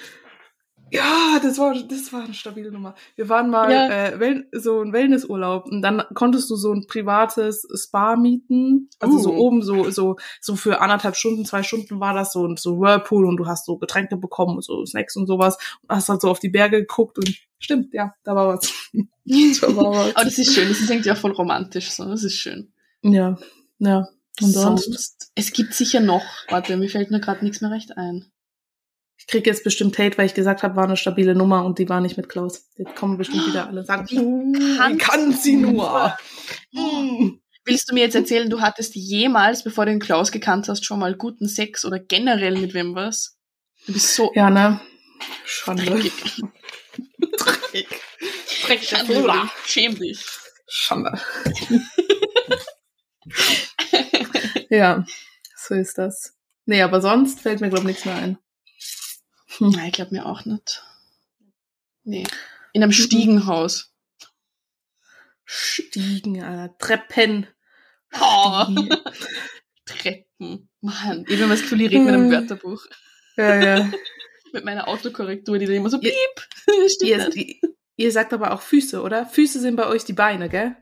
ja, das war, das war eine stabile Nummer. Wir waren mal Ja. äh, so ein Wellnessurlaub und dann konntest du so ein privates Spa mieten. Also so Uh. oben so so so für anderthalb Stunden, zwei Stunden war das so und so Whirlpool und du hast so Getränke bekommen und so Snacks und sowas und hast halt so auf die Berge geguckt und stimmt, ja, da war was. Da war was. Aber das ist schön, das ist irgendwie auch voll romantisch, so. Das ist schön. Ja, ja. Und sonst? Sonst, es gibt sicher noch, warte, mir fällt nur gerade nichts mehr recht ein. Ich krieg jetzt bestimmt Hate, weil ich gesagt habe, war eine stabile Nummer und die war nicht mit Klaus. Jetzt kommen bestimmt wieder alle sagen, Wie "Uh, kann kann sie nur? Mm. Willst du mir jetzt erzählen, du hattest jemals, bevor du den Klaus gekannt hast, schon mal guten Sex oder generell mit wem was? Du bist so Ja, ne? Schande. dreckig. Dreckig. Dreckig. Schande. Schäm dich. Schande. ja, so ist das. Nee, aber sonst fällt mir, glaube ich, nichts mehr ein. Nein, ich glaube mir auch nicht. Nee. In einem Stiegenhaus. Stiegen, Alter. Treppen. Oh. Stiegen. Treppen. Mann, ich habe das Gefühl, ich rede mit einem Wörterbuch. Ja, ja. Mit meiner Autokorrektur, die dann immer so piep. Ihr, ihr, ihr sagt aber auch Füße, oder? Füße sind bei euch die Beine, gell?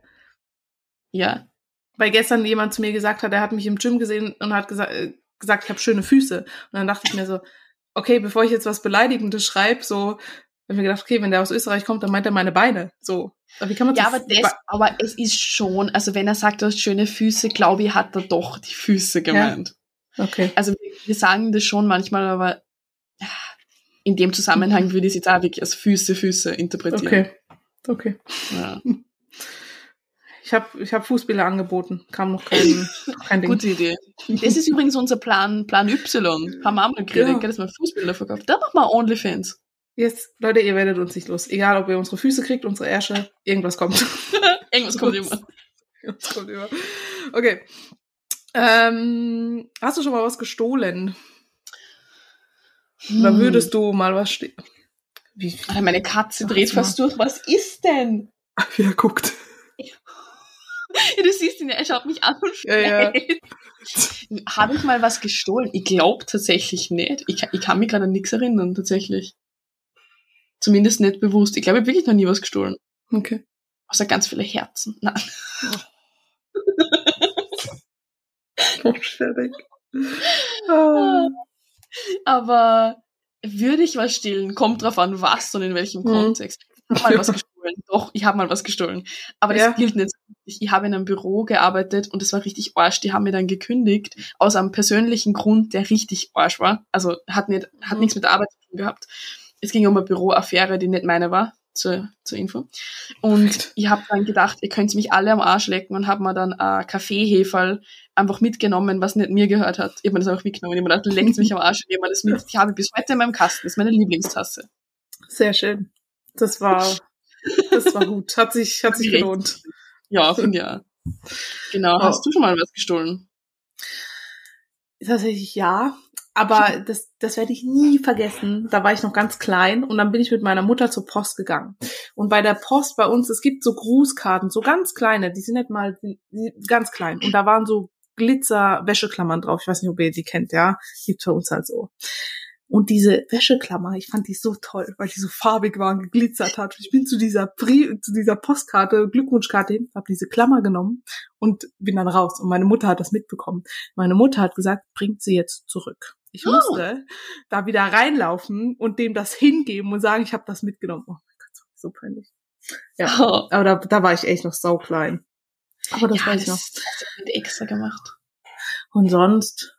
Ja. Weil gestern jemand zu mir gesagt hat, er hat mich im Gym gesehen und hat gesa äh, gesagt, ich habe schöne Füße. Und dann dachte ich mir so, okay, bevor ich jetzt was Beleidigendes schreibe, so, hab ich mir gedacht, okay, wenn der aus Österreich kommt, dann meint er meine Beine. So. Aber wie kann man Ja, aber, das, aber es ist schon, also wenn er sagt, du hast schöne Füße, glaube ich, hat er doch die Füße gemeint. Okay. Also wir, wir sagen das schon manchmal, aber ja, in dem Zusammenhang würde ich es jetzt auch wirklich als Füße, Füße interpretieren. Okay. Okay. Ja. Ich habe ich hab Fußbälle angeboten. Kam noch kein, kein Ding. Gute Idee. Das ist übrigens unser Plan, Plan Y. Haben wir auch mal geredet, Ja. gell, dass man Fußbilder verkauft. Da machen wir Onlyfans. Jetzt, Leute, ihr werdet uns nicht los. Egal, ob ihr unsere Füße kriegt, unsere Ärsche, irgendwas kommt. Irgendwas kommt immer. Irgendwas kommt immer. Okay. Ähm, hast du schon mal was gestohlen? Oder Hm. würdest du mal was stehlen? Alter, meine Katze dreht fast durch. Was ist denn? wie er guckt. Du siehst ihn ja, er schaut mich an und Ja, ja. Habe ich mal was gestohlen? Ich glaube tatsächlich nicht. Ich, kann- ich kann mich gerade an nichts erinnern, tatsächlich. Zumindest nicht bewusst. Ich glaube, ich habe wirklich noch nie was gestohlen. Okay. Außer ganz viele Herzen. Nein. Oh, fertig. Ah. Aber würde ich was stehlen? Kommt drauf an, was und in welchem Mhm. Kontext. Ich habe mal was gestohlen. Doch, ich habe mal was gestohlen. Aber das Ja. gilt nicht. Ich, ich habe in einem Büro gearbeitet und es war richtig Arsch. Die haben mir dann gekündigt aus einem persönlichen Grund, der richtig Arsch war. Also hat, nicht, hat Mhm. nichts mit der Arbeit zu tun gehabt. Es ging um eine Büroaffäre, die nicht meine war. zur, zur Info. Und ich habe dann gedacht, ihr könnt mich alle am Arsch lecken und habe mir dann ein Kaffeeheferl einfach mitgenommen, was nicht mir gehört hat. Ich habe mir das einfach mitgenommen. Ich habe mir gedacht, leckt mich am Arsch und ich habe das mit. Ich habe bis heute in meinem Kasten. Das ist meine Lieblingstasse. Sehr schön. Das war, das war gut. Hat sich, hat sich gelohnt. Ja, finde ja. Genau. Hast oh. du schon mal was gestohlen? Tatsächlich ja. Aber das, das werde ich nie vergessen. Da war ich noch ganz klein und dann bin ich mit meiner Mutter zur Post gegangen. Und bei der Post bei uns, es gibt so Grußkarten, so ganz kleine, die sind nicht mal ganz klein. Und da waren so Glitzer-Wäscheklammern drauf. Ich weiß nicht, ob ihr die kennt, ja. Gibt für uns halt so. Und diese Wäscheklammer, ich fand die so toll, weil die so farbig war und geglitzert hat. Ich bin zu dieser Pri zu dieser Postkarte, Glückwunschkarte hin, habe diese Klammer genommen und bin dann raus. Und meine Mutter hat das mitbekommen. Meine Mutter hat gesagt, bringt sie jetzt zurück. Ich oh. musste da wieder reinlaufen und dem das hingeben und sagen, ich habe das mitgenommen. Oh mein Gott, so peinlich. Ja, oh. aber da, da war ich echt noch sau klein. Aber das ja, weiß ich noch. Das hast du extra gemacht. Und sonst?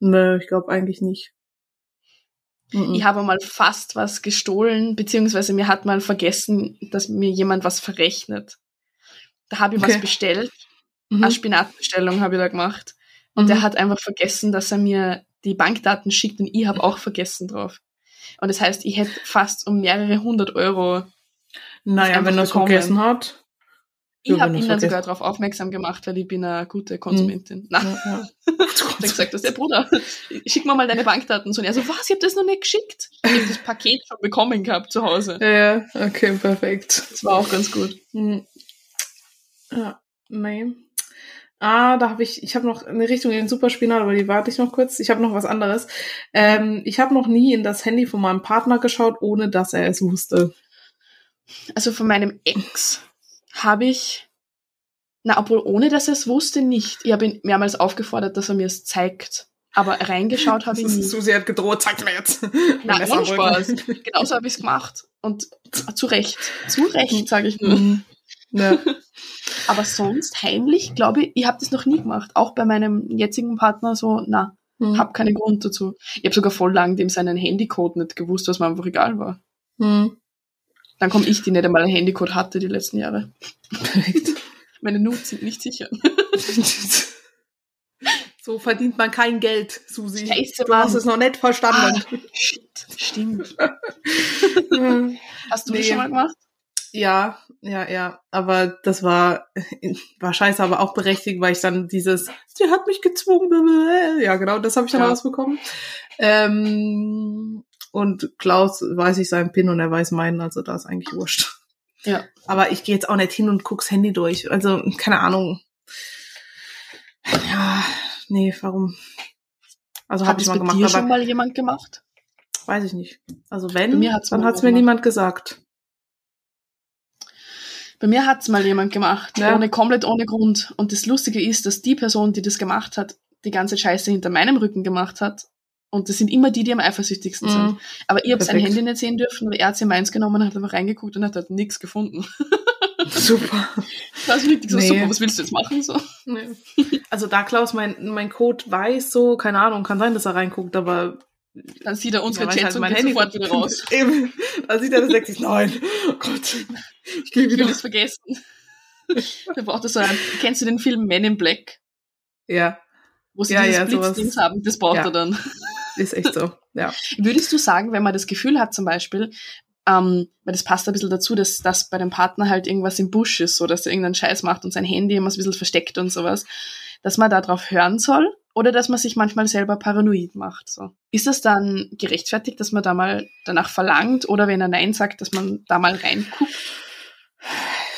Nö, ich glaube eigentlich nicht. Mhm. Ich habe mal fast was gestohlen, beziehungsweise mir hat mal vergessen, dass mir jemand was verrechnet. Da habe ich okay. was bestellt. Mhm. Eine Spinatbestellung habe ich da gemacht. Und mhm. der hat einfach vergessen, dass er mir die Bankdaten schickt und ich habe auch vergessen drauf. Und das heißt, ich hätte fast um mehrere hundert Euro. Naja, wenn er es vergessen hat. Ich habe ihn dann sogar darauf aufmerksam gemacht, weil ich bin eine gute Konsumentin. Mhm. Na, ja, ja. dann gesagt, dass der Bruder, schick mir mal deine Bankdaten. Und er so, was, ich habe das noch nicht geschickt. Ich habe das Paket schon bekommen gehabt zu Hause. Ja, okay, perfekt. Das war auch ganz gut. Mhm. Ja, nee. Ah, da habe ich, ich habe noch eine Richtung in den Superspinat, aber die warte ich noch kurz. Ich habe noch was anderes. Ähm, ich habe noch nie in das Handy von meinem Partner geschaut, ohne dass er es wusste. Also von meinem Ex habe ich, na, obwohl ohne dass er es wusste, nicht. Ich habe ihn mehrmals aufgefordert, dass er mir es zeigt. Aber reingeschaut habe ich nie. Susi hat gedroht, zeigt mir jetzt. Nein, ohne Spaß. Genauso habe ich es gemacht. Und zu Recht. Zu Recht, sage ich nur. Ja. Aber sonst heimlich, glaube ich, ich habe das noch nie gemacht. Auch bei meinem jetzigen Partner so, na, mhm. habe keinen Grund dazu. Ich habe sogar voll lang dem seinen Handycode nicht gewusst, was mir einfach egal war. Mhm. Dann komme ich, die nicht einmal einen Handycode hatte die letzten Jahre. Meine Nudes sind nicht sicher. so verdient man kein Geld, Susi. Scheiße, du hast es noch nicht verstanden. Ah, shit, stimmt. Hast du nee. das schon mal gemacht? Ja, ja, ja. Aber das war, war scheiße, aber auch berechtigt, weil ich dann dieses, sie hat mich gezwungen. Ja, genau, das habe ich dann ja. rausbekommen. Ähm, und Klaus weiß ich seinen Pin und er weiß meinen, also da ist eigentlich wurscht. Ja. Aber ich gehe jetzt auch nicht hin und guck's Handy durch. Also, keine Ahnung. Ja, nee, warum? Also habe ich mal gemacht. Hat schon mal jemand gemacht? Weiß ich nicht. Also wenn, mir hat's dann hat's mir niemand gesagt. Bei mir hat's mal jemand gemacht, ja. ohne komplett ohne Grund. Und das Lustige ist, dass die Person, die das gemacht hat, die ganze Scheiße hinter meinem Rücken gemacht hat. Und das sind immer die, die am eifersüchtigsten mhm. sind. Aber ich habe sein Handy nicht sehen dürfen, weil er hat sie meins genommen, hat einfach reingeguckt und hat halt nichts gefunden. Super. Das ist wirklich so, nee. super, was willst du jetzt machen? So. Nee. Also da Klaus mein, mein Code weiß, so, keine Ahnung, kann sein, dass er reinguckt, aber dann sieht er unsere ja, Chats halt und mein Handy sofort wieder raus. Eben. Dann sieht er das denkt sich, nein, oh Gott, ich gehe wieder. Ich will das vergessen. da braucht er so einen, kennst du den Film Men in Black? Ja. Wo sie ja, dieses ja, Blitzdings haben, das braucht ja. er dann. Ist echt so, ja. Würdest du sagen, wenn man das Gefühl hat zum Beispiel, ähm, weil das passt ein bisschen dazu, dass, dass bei dem Partner halt irgendwas im Busch ist, so dass er irgendeinen Scheiß macht und sein Handy immer ein bisschen versteckt und sowas, dass man darauf hören soll oder dass man sich manchmal selber paranoid macht. So. Ist das dann gerechtfertigt, dass man da mal danach verlangt oder wenn er Nein sagt, dass man da mal reinguckt?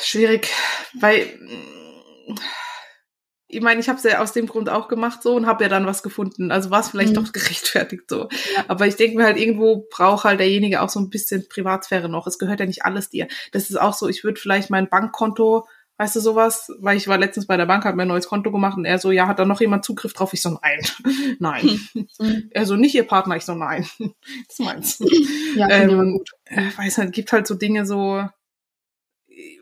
Schwierig, weil ich meine, ich habe es ja aus dem Grund auch gemacht so und habe ja dann was gefunden. Also war es vielleicht mhm. doch gerechtfertigt so. Aber ich denke mir halt, irgendwo braucht halt derjenige auch so ein bisschen Privatsphäre noch. Es gehört ja nicht alles dir. Das ist auch so, ich würde vielleicht mein Bankkonto Weißt du sowas? Weil ich war letztens bei der Bank, habe mir ein neues Konto gemacht und er so, ja, hat da noch jemand Zugriff drauf? Ich so, nein, nein. Hm. er so, nicht ihr Partner? Ich so, nein. das meinst du? Ja, ähm, gut. Äh, weiß nicht, gibt halt so Dinge so,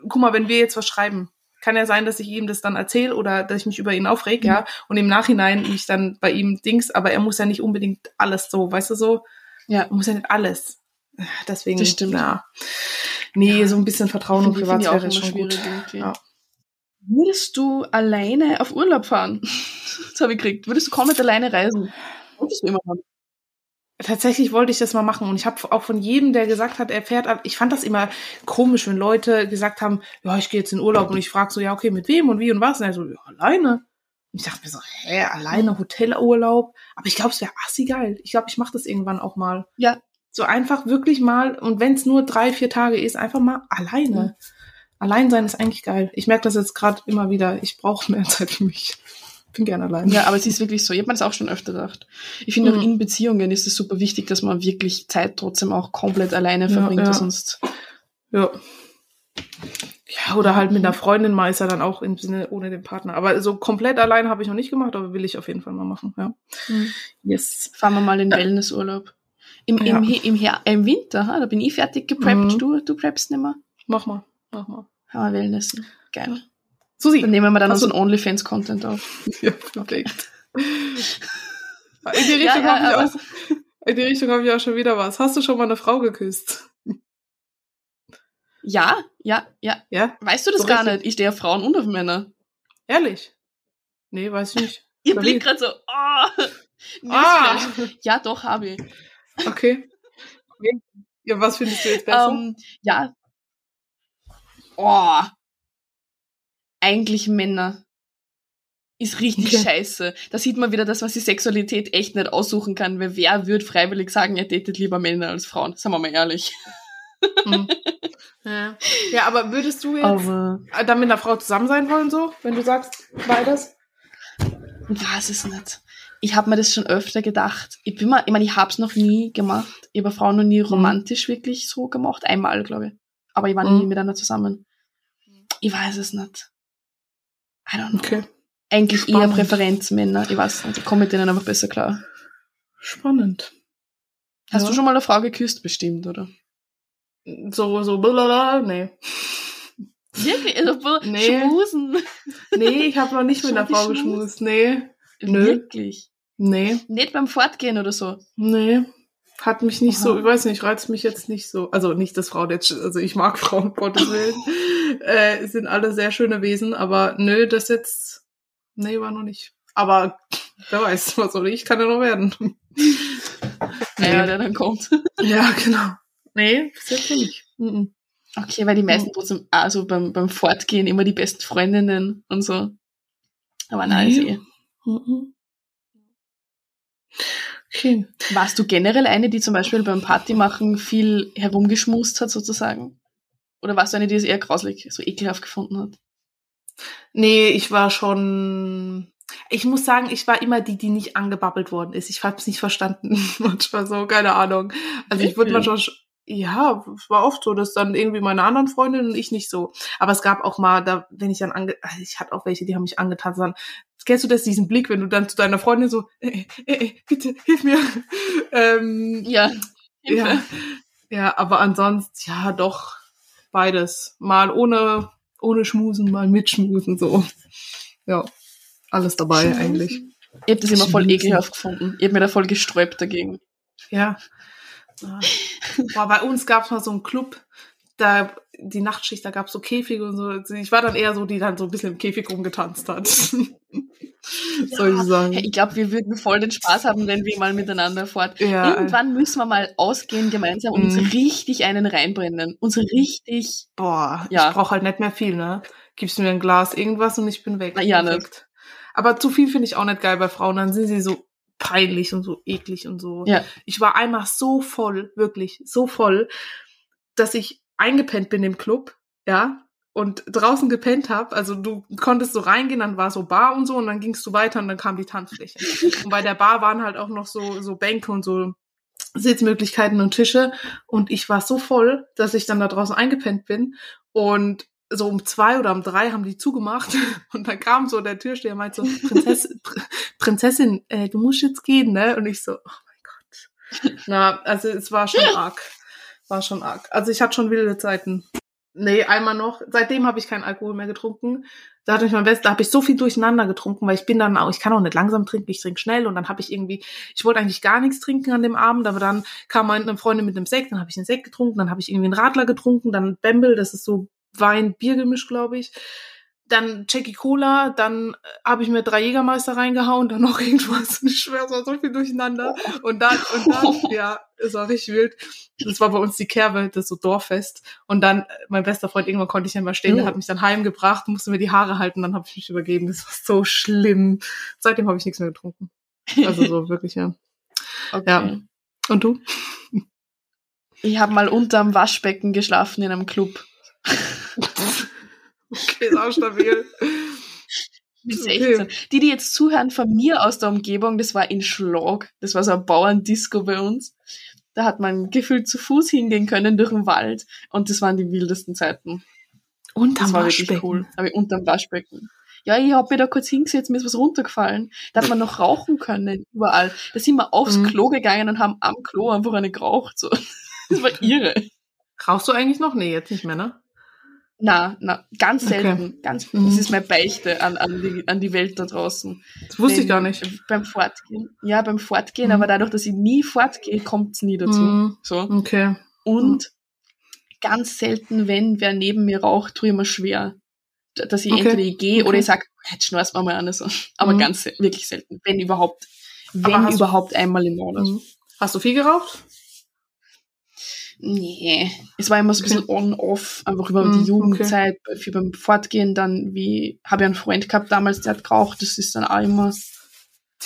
guck mal, wenn wir jetzt was schreiben, kann ja sein, dass ich ihm das dann erzähle oder dass ich mich über ihn aufreg, mhm. ja, und im Nachhinein mich dann bei ihm Dings, aber er muss ja nicht unbedingt alles so, weißt du so? Ja. Er muss ja nicht alles. Deswegen, das stimmt. ja. Nee, Ja. so ein bisschen Vertrauen und Privatsphäre ist schon gut. Ja. Würdest du alleine auf Urlaub fahren? Das habe ich gekriegt. Würdest du komplett alleine reisen? Wolltest du immer haben. Tatsächlich wollte ich das mal machen und ich habe auch von jedem, der gesagt hat, er fährt ab, ich fand das immer komisch, wenn Leute gesagt haben, ja, ich gehe jetzt in Urlaub und ich frage so, ja, okay, mit wem und wie und was? Und er so, ja, alleine. Und ich dachte mir so, hä, alleine Hotelurlaub? Aber ich glaube, es wäre assi geil. Ich glaube, ich mache das irgendwann auch mal. Ja. So einfach wirklich mal, und wenn es nur drei, vier Tage ist, einfach mal alleine. Allein sein ist eigentlich geil. Ich merke das jetzt gerade immer wieder. Ich brauche mehr Zeit für mich. Bin gerne allein. Ja, aber es ist wirklich so. Ich habe mir das auch schon öfter gedacht. Ich finde Mhm. auch in Beziehungen ist es super wichtig, dass man wirklich Zeit trotzdem auch komplett alleine Ja, verbringt, ja. weil sonst. Ja. Ja, oder halt mit einer Freundin mal ist ja dann auch im Sinne ohne den Partner. Aber so komplett allein habe ich noch nicht gemacht, aber will ich auf jeden Fall mal machen. Ja. Yes. Fahren wir mal in Wellnessurlaub. Im, Ja. im, im, Her äh, im Winter, ha, da bin ich fertig gepreppt. Mhm. Du, du preppst nicht mehr. Mach mal. Mach mal. Haben wir Wellnessen. Geil. Susi. Dann nehmen wir dann unseren OnlyFans-Content auf. Ja, perfekt. In die Ja, Richtung ja, habe ich auch. In die Richtung habe ich auch schon wieder was. Hast du schon mal eine Frau geküsst? Ja, ja, ja. Ja? Weißt du das So gar richtig? nicht? Ich stehe auf Frauen und auf Männer. Ehrlich? Nee, weiß ich nicht. Ihr wie? gerade so, oh, Ah! Newsflash. Ja, doch, habe ich. Okay. Ja, was findest du jetzt besser? Ähm, ja. Oh. Eigentlich Männer. Ist richtig Okay. scheiße. Da sieht man wieder, dass man sich Sexualität echt nicht aussuchen kann, weil wer würde freiwillig sagen, er datet lieber Männer als Frauen? Sagen wir mal ehrlich. Hm. Ja. ja, aber würdest du jetzt Aber dann mit einer Frau zusammen sein wollen, so, wenn du sagst beides? weiß es nicht. Ich habe mir das schon öfter gedacht. Ich bin mal, ich meine, ich habe es noch nie gemacht. Ich habe Frauen noch nie romantisch wirklich so gemacht. Einmal, glaube ich. Aber ich war Mhm. nie mit einer zusammen. Ich weiß es nicht. I don't know. Okay. Eigentlich eher Spannend. Präferenz Männer. Ich weiß nicht. Ich komme mit denen einfach besser klar. Spannend. Hast Ja. du schon mal eine Frau geküsst, bestimmt, oder? So, so, blablabla, nee. Wirklich? Also, nee. Schmusen. Nee, ich habe noch nicht mit einer Frau geschmust. Nee, Nö. Wirklich. nee, Nicht beim Fortgehen oder so. nee. Hat mich nicht so, Aha. ich weiß nicht, reizt mich jetzt nicht so. Also nicht, dass Frauen jetzt, also ich mag Frauen, Gottes Willen. äh, sind alle sehr schöne Wesen, aber nö, das jetzt, nee, war noch nicht. Aber wer weiß, was soll ich, kann ja noch werden. Naja, der dann kommt. Ja, genau. Nee, bis jetzt nicht. Mhm. Okay, weil die meisten trotzdem, also beim, beim Fortgehen immer die besten Freundinnen und so. Aber nein, Nee. ist eh. Mhm. Okay. Warst du generell eine, die zum Beispiel beim Partymachen viel herumgeschmust hat, sozusagen? Oder warst du eine, die es eher grauslig, so ekelhaft gefunden hat? Nee, ich war schon. Ich muss sagen, ich war immer die, die nicht angebabbelt worden ist. Ich hab's nicht verstanden. Manchmal so, keine Ahnung. Also ich wurde manchmal. Ja, es war oft so, dass dann irgendwie meine anderen Freundinnen und ich nicht so. Aber es gab auch mal, da, wenn ich dann ange, also ich hatte auch welche, die haben mich angetan, dann, kennst du das, diesen Blick, wenn du dann zu deiner Freundin so, ey, ey, ey, bitte, hilf mir. ähm, Ja. ja, ja, aber ansonsten, ja, doch, beides. Mal ohne, ohne Schmusen, mal mit Schmusen, so. Ja, alles dabei Schmusen. eigentlich. Ich hab das immer voll ekelhaft gefunden. Ich hab mir da voll gesträubt dagegen. Ja. Ja. Boah, bei uns gab's mal so einen Club, da die Nachtschicht, da gab's so Käfige und so. Ich war dann eher so, die dann so ein bisschen im Käfig rumgetanzt hat. Soll ich sagen. Hey, ich glaube, wir würden voll den Spaß haben, wenn wir mal miteinander fort. Ja. Irgendwann müssen wir mal ausgehen gemeinsam und uns Mhm. richtig einen reinbrennen. Uns richtig. Boah, Ja. ich brauche halt nicht mehr viel, ne? Gibst mir ein Glas irgendwas und ich bin weg. Na, ja, ne. Perfekt. Aber zu viel finde ich auch nicht geil bei Frauen. Dann sind sie so peinlich und so eklig und so. Ja. Ich war einmal so voll, wirklich so voll, dass ich eingepennt bin im Club, ja, und draußen gepennt hab. Also du konntest so reingehen, dann war so Bar und so und dann gingst du weiter und dann kam die Tanzfläche. und bei der Bar waren halt auch noch so so Bänke und so Sitzmöglichkeiten und Tische und ich war so voll, dass ich dann da draußen eingepennt bin und so um zwei oder um drei haben die zugemacht und dann kam so der Türsteher und meinte so, Prinzess, Pr Prinzessin, äh, du musst jetzt gehen, ne? Und ich so, oh mein Gott. Na, also es war schon arg. War schon arg. Also ich hatte schon wilde Zeiten. Nee, einmal noch. Seitdem habe ich keinen Alkohol mehr getrunken. Da hatte ich mein Best, da habe ich so viel durcheinander getrunken, weil ich bin dann auch, ich kann auch nicht langsam trinken, ich trinke schnell und dann habe ich irgendwie, ich wollte eigentlich gar nichts trinken an dem Abend, aber dann kam meine Freundin mit einem Sekt, dann habe ich einen Sekt getrunken, dann habe ich irgendwie einen Radler getrunken, dann Bembel, das ist so Wein-Bier-Gemisch, glaube ich dann Jackie Cola, dann äh, habe ich mir drei Jägermeister reingehauen, dann noch irgendwas. Ich schwör, es war so viel durcheinander. Und dann, und dann, ja, es war richtig wild. Das war bei uns die Kerbe, das so Dorffest. Und dann, äh, mein bester Freund, irgendwann konnte ich nicht mehr stehen, der hat mich dann heimgebracht, musste mir die Haare halten, dann habe ich mich übergeben. Das war so schlimm. Seitdem habe ich nichts mehr getrunken. Also so wirklich, ja. Okay. Ja. Und du? Ich habe mal unterm Waschbecken geschlafen in einem Club. Okay, ist auch stabil. Mit 16. Okay. Die, die jetzt zuhören von mir aus der Umgebung, das war in Schlag. Das war so ein Bauerndisco bei uns. Da hat man gefühlt zu Fuß hingehen können durch den Wald. Und das waren die wildesten Zeiten. Unterm das war wirklich cool. Aber unterm Waschbecken. Ja, ich hab mich da kurz hingesetzt, mir ist was runtergefallen. Da hat man noch rauchen können, überall. Da sind wir aufs mhm. Klo gegangen und haben am Klo einfach eine geraucht. So. Das war irre. Rauchst du eigentlich noch? Nee, jetzt nicht mehr, ne? Na, na, ganz selten. Okay. Ganz, mhm. Das ist meine Beichte an, an, die, an die Welt da draußen. Das wusste Wenn, ich gar nicht. Beim Fortgehen. Ja, beim Fortgehen, mhm. aber dadurch, dass ich nie fortgehe, kommt es nie dazu. Mhm. So. Okay. Und ganz selten, wenn wer neben mir raucht, tue ich mir schwer. Dass ich okay. entweder ich gehe okay. oder ich sage, jetzt schnorst mal mal an. So. Aber mhm. ganz wirklich selten. Wenn überhaupt. Wenn überhaupt einmal im Monat. Mhm. Hast du viel geraucht? Nee, es war immer so ein bisschen on-off, einfach über mm, die Jugendzeit, okay. für beim Fortgehen dann, wie, habe ich einen Freund gehabt damals, der hat geraucht, das ist dann auch immer.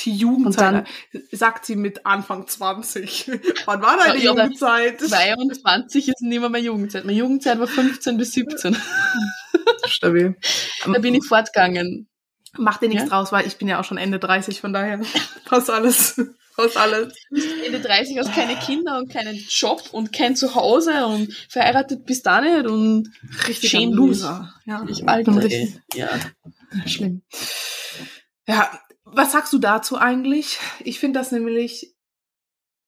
Die Jugendzeit, dann, sagt sie mit Anfang 20. Wann war deine ja, Jugendzeit? 22 ist nicht mehr meine Jugendzeit. Meine Jugendzeit war 15 bis 17. Stabil. Da bin ich fortgegangen. Mach dir nichts ja? draus, weil ich bin ja auch schon Ende 30, von daher passt alles aus alles. Ende 30 hast keine Kinder und keinen Job und kein Zuhause und verheiratet bist da nicht und richtig schön Loser. Ja, ich alter, ja. Schlimm. Ja, was sagst du dazu eigentlich? Ich finde das nämlich,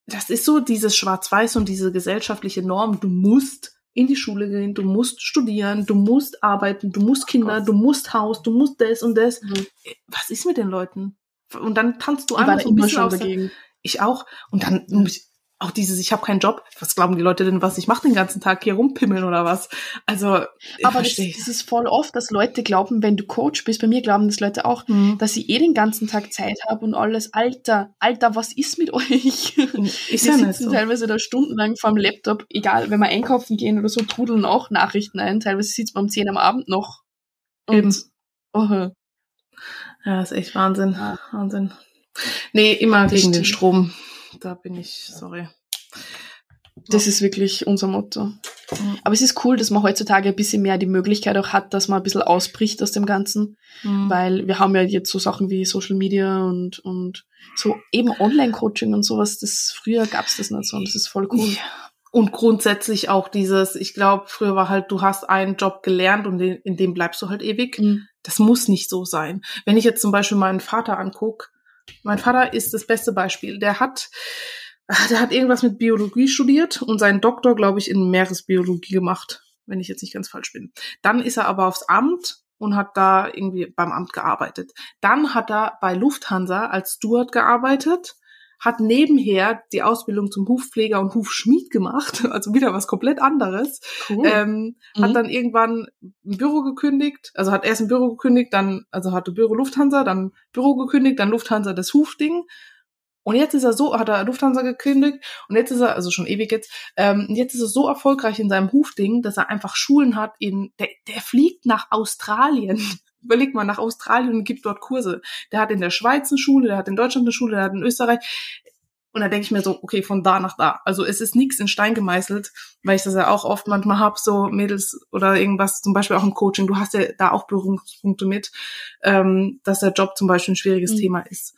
das ist so dieses Schwarz-Weiß und diese gesellschaftliche Norm. Du musst in die Schule gehen, du musst studieren, du musst arbeiten, du musst Kinder, du musst Haus, du musst das und das. Mhm. Was ist mit den Leuten? Und dann tanzt du ich einmal so ein bisschen aus. Dagegen. Ich auch. Und dann ich auch dieses, ich habe keinen Job. Was glauben die Leute denn, was ich mache den ganzen Tag hier rumpimmeln oder was? Also, aber das, das, ist voll oft, dass Leute glauben, wenn du Coach bist, bei mir glauben das Leute auch, mhm. dass sie eh den ganzen Tag Zeit haben und alles. Alter, Alter, was ist mit euch? Ist wir ja sitzen so. teilweise da stundenlang vorm Laptop, egal, wenn wir einkaufen gehen oder so, trudeln auch Nachrichten ein. Teilweise sitzt man um 10 am Abend noch. Und, Eben. Oh, ja, ist echt Wahnsinn. Ja. Wahnsinn. Nee, immer das gegen den Strom. Da bin ich, sorry. Das ist wirklich unser Motto. Aber es ist cool, dass man heutzutage ein bisschen mehr die Möglichkeit auch hat, dass man ein bisschen ausbricht aus dem Ganzen. Mhm. Weil wir haben ja jetzt so Sachen wie Social Media und, und so eben Online-Coaching und sowas. Das, früher gab's das nicht so und das ist voll cool. Ja. Und grundsätzlich auch dieses, ich glaube, früher war halt, du hast einen Job gelernt und in, in dem bleibst du halt ewig. Mhm. Das muss nicht so sein. Wenn ich jetzt zum Beispiel meinen Vater anguck, mein Vater ist das beste Beispiel. Der hat, der hat irgendwas mit Biologie studiert und seinen Doktor, glaube ich, in Meeresbiologie gemacht, wenn ich jetzt nicht ganz falsch bin. Dann ist er aber aufs Amt und hat da irgendwie beim Amt gearbeitet. Dann hat er bei Lufthansa als Steward gearbeitet hat nebenher die Ausbildung zum Hufpfleger und Hufschmied gemacht, also wieder was komplett anderes. Cool. Ähm, mhm. Hat dann irgendwann ein Büro gekündigt, also hat erst ein Büro gekündigt, dann, also hatte Büro Lufthansa, dann Büro gekündigt, dann Lufthansa das Hufding. Und jetzt ist er so, hat er Lufthansa gekündigt und jetzt ist er, also schon ewig jetzt, ähm, jetzt ist er so erfolgreich in seinem Hufding, dass er einfach Schulen hat in, der, der fliegt nach Australien überleg mal nach Australien und gibt dort Kurse. Der hat in der Schweiz eine Schule, der hat in Deutschland eine Schule, der hat in Österreich. Und da denke ich mir so, okay, von da nach da. Also es ist nichts in Stein gemeißelt, weil ich das ja auch oft manchmal hab, so Mädels oder irgendwas, zum Beispiel auch im Coaching, du hast ja da auch Berührungspunkte mit, ähm, dass der Job zum Beispiel ein schwieriges mhm. Thema ist.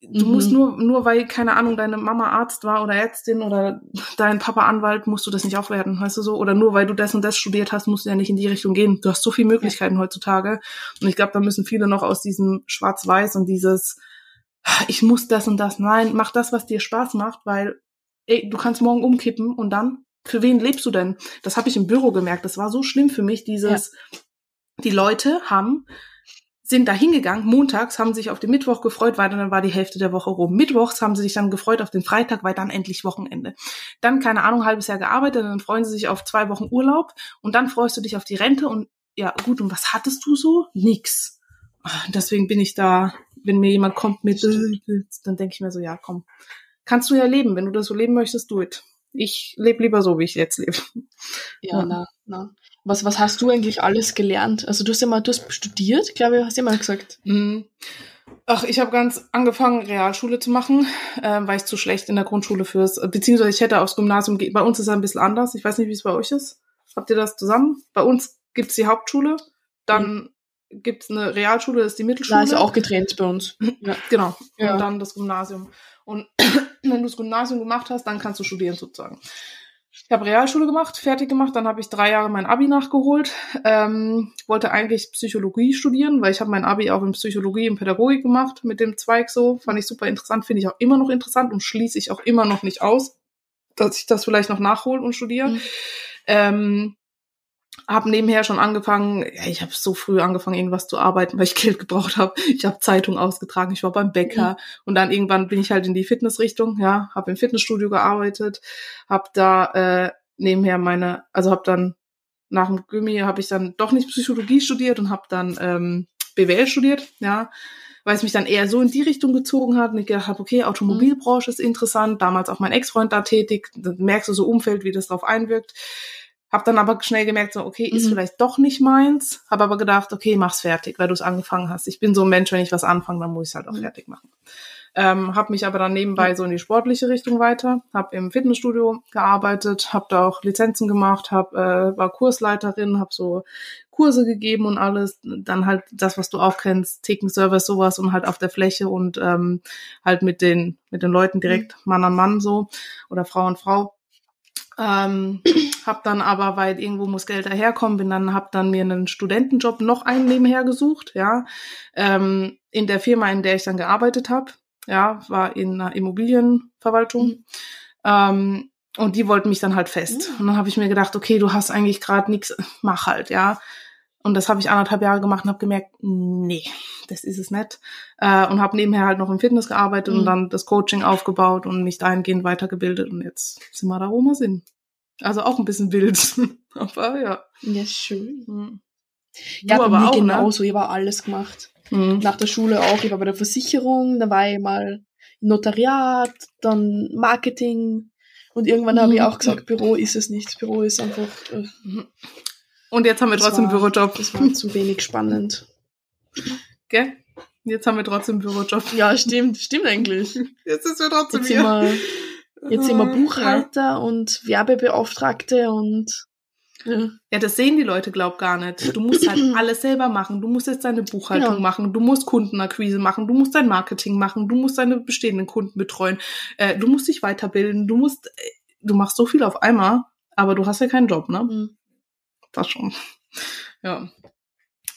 Du mhm. musst nur, nur weil, keine Ahnung, deine Mama Arzt war oder Ärztin oder dein Papa Anwalt, musst du das nicht aufwerten, weißt du so? Oder nur weil du das und das studiert hast, musst du ja nicht in die Richtung gehen. Du hast so viele Möglichkeiten ja. heutzutage. Und ich glaube, da müssen viele noch aus diesem Schwarz-Weiß und dieses, ich muss das und das. Nein, mach das, was dir Spaß macht, weil, ey, du kannst morgen umkippen und dann? für wen lebst du denn? Das habe ich im Büro gemerkt. Das war so schlimm für mich, dieses, ja. die Leute haben sind da hingegangen, montags haben sich auf den Mittwoch gefreut, weil dann war die Hälfte der Woche rum. Mittwochs haben sie sich dann gefreut auf den Freitag, weil dann endlich Wochenende. Dann, keine Ahnung, halbes Jahr gearbeitet, dann freuen sie sich auf zwei Wochen Urlaub und dann freust du dich auf die Rente und ja, gut, und was hattest du so? Nix. Ah, deswegen bin ich da, wenn mir jemand kommt mit, dann denke ich mir so, ja, komm, kannst du ja leben. Wenn du das so leben möchtest, do it. Ich lebe lieber so, wie ich jetzt lebe. Ja, ja, na, na. Was, was hast du eigentlich alles gelernt? Also du hast ja mal, du hast studiert, glaube ich, hast du ja mal gesagt. Mhm. Ach, ich habe ganz angefangen, Realschule zu machen, äh, weil ich zu schlecht in der Grundschule fürs, beziehungsweise ich hätte aufs Gymnasium gehen. Bei uns ist es ein bisschen anders. Ich weiß nicht, wie es bei euch ist. Habt ihr das zusammen? Bei uns gibt's die Hauptschule, dann mhm. gibt's eine Realschule, das ist die Mittelschule. Da ist auch getrennt bei uns. Ja. Genau. Ja. Und dann das Gymnasium. Und wenn du das Gymnasium gemacht hast, dann kannst du studieren sozusagen. Ich habe Realschule gemacht, fertig gemacht, dann habe ich drei Jahre mein Abi nachgeholt. Ähm, wollte eigentlich Psychologie studieren, weil ich habe mein Abi auch in Psychologie und Pädagogik gemacht mit dem Zweig so. Fand ich super interessant, finde ich auch immer noch interessant und schließe ich auch immer noch nicht aus, dass ich das vielleicht noch nachhole und studiere. Mhm. Ähm, habe nebenher schon angefangen, ja, ich habe so früh angefangen, irgendwas zu arbeiten, weil ich Geld gebraucht habe. Ich habe Zeitung ausgetragen, ich war beim Bäcker mhm. und dann irgendwann bin ich halt in die Fitnessrichtung, ja, habe im Fitnessstudio gearbeitet, habe da äh, nebenher meine, also habe dann nach dem Gymmi habe ich dann doch nicht Psychologie studiert und habe dann ähm, BWL studiert, ja, weil es mich dann eher so in die Richtung gezogen hat und ich gedacht habe, okay, Automobilbranche ist interessant, damals auch mein Ex-Freund da tätig, dann merkst du so Umfeld, wie das drauf einwirkt. Hab dann aber schnell gemerkt, so, okay, ist mhm. vielleicht doch nicht meins. Hab aber gedacht, okay, mach's fertig, weil du es angefangen hast. Ich bin so ein Mensch, wenn ich was anfange, dann muss ich es halt auch mhm. fertig machen. Ähm, hab mich aber dann nebenbei so in die sportliche Richtung weiter, hab im Fitnessstudio gearbeitet, hab da auch Lizenzen gemacht, hab, äh, war Kursleiterin, hab so Kurse gegeben und alles. Dann halt das, was du auch kennst, Ticken-Service, sowas und halt auf der Fläche und ähm, halt mit den, mit den Leuten direkt mhm. Mann an Mann so oder Frau an Frau. Ähm, hab dann aber, weil irgendwo muss Geld daherkommen, bin dann, hab dann mir einen Studentenjob noch einen nebenher gesucht, ja, ähm, in der Firma, in der ich dann gearbeitet habe, ja, war in einer Immobilienverwaltung. Mhm. Ähm, und die wollten mich dann halt fest. Mhm. Und dann habe ich mir gedacht, okay, du hast eigentlich gerade nichts, mach halt, ja. Und das habe ich anderthalb Jahre gemacht und habe gemerkt, nee, das ist es nicht. Äh, und habe nebenher halt noch im Fitness gearbeitet mhm. und dann das Coaching aufgebaut und mich dahingehend weitergebildet. Und jetzt sind wir da, wo wir sind. Also auch ein bisschen wild. aber ja. Ja, schön. Mhm. Ja, du aber auch, ne? genauso. Ne? Ich habe alles gemacht. Mhm. Nach der Schule auch. Ich war bei der Versicherung, da war ich mal Notariat, dann Marketing. Und irgendwann mhm. habe ich auch gesagt, Büro ist es nicht. Büro ist einfach. Äh, und jetzt haben wir trotzdem war, Bürojob. Das war zu wenig spannend. Gell? Jetzt haben wir trotzdem Bürojob. Ja, stimmt, stimmt eigentlich. Jetzt ist wir trotzdem jetzt hier. Jetzt sind wir Buchhalter ja. und Werbebeauftragte und ja. ja, das sehen die Leute, glaub gar nicht. Du musst halt alles selber machen. Du musst jetzt deine Buchhaltung genau. machen, du musst Kundenakquise machen, du musst dein Marketing machen, du musst deine bestehenden Kunden betreuen, äh, du musst dich weiterbilden, du musst, äh, du machst so viel auf einmal, aber du hast ja keinen Job, ne? Mhm das schon. Ja.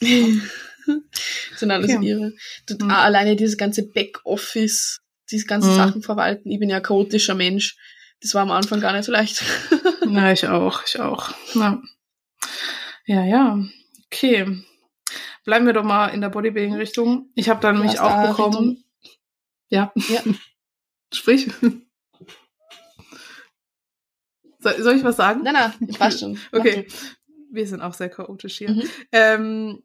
sind alles okay. ihre. Mhm. Alleine dieses ganze Backoffice, diese ganzen mhm. Sachen verwalten. Ich bin ja chaotischer Mensch. Das war am Anfang gar nicht so leicht. ja, ich auch, ich auch. Ja, ja. ja. Okay. Bleiben wir doch mal in der Bodybuilding-Richtung. Ich habe dann nämlich auch bekommen. Ja. ja. Sprich. Soll ich was sagen? Nein, nein, ich weiß schon. Okay wir sind auch sehr chaotisch hier. Mhm. Ähm,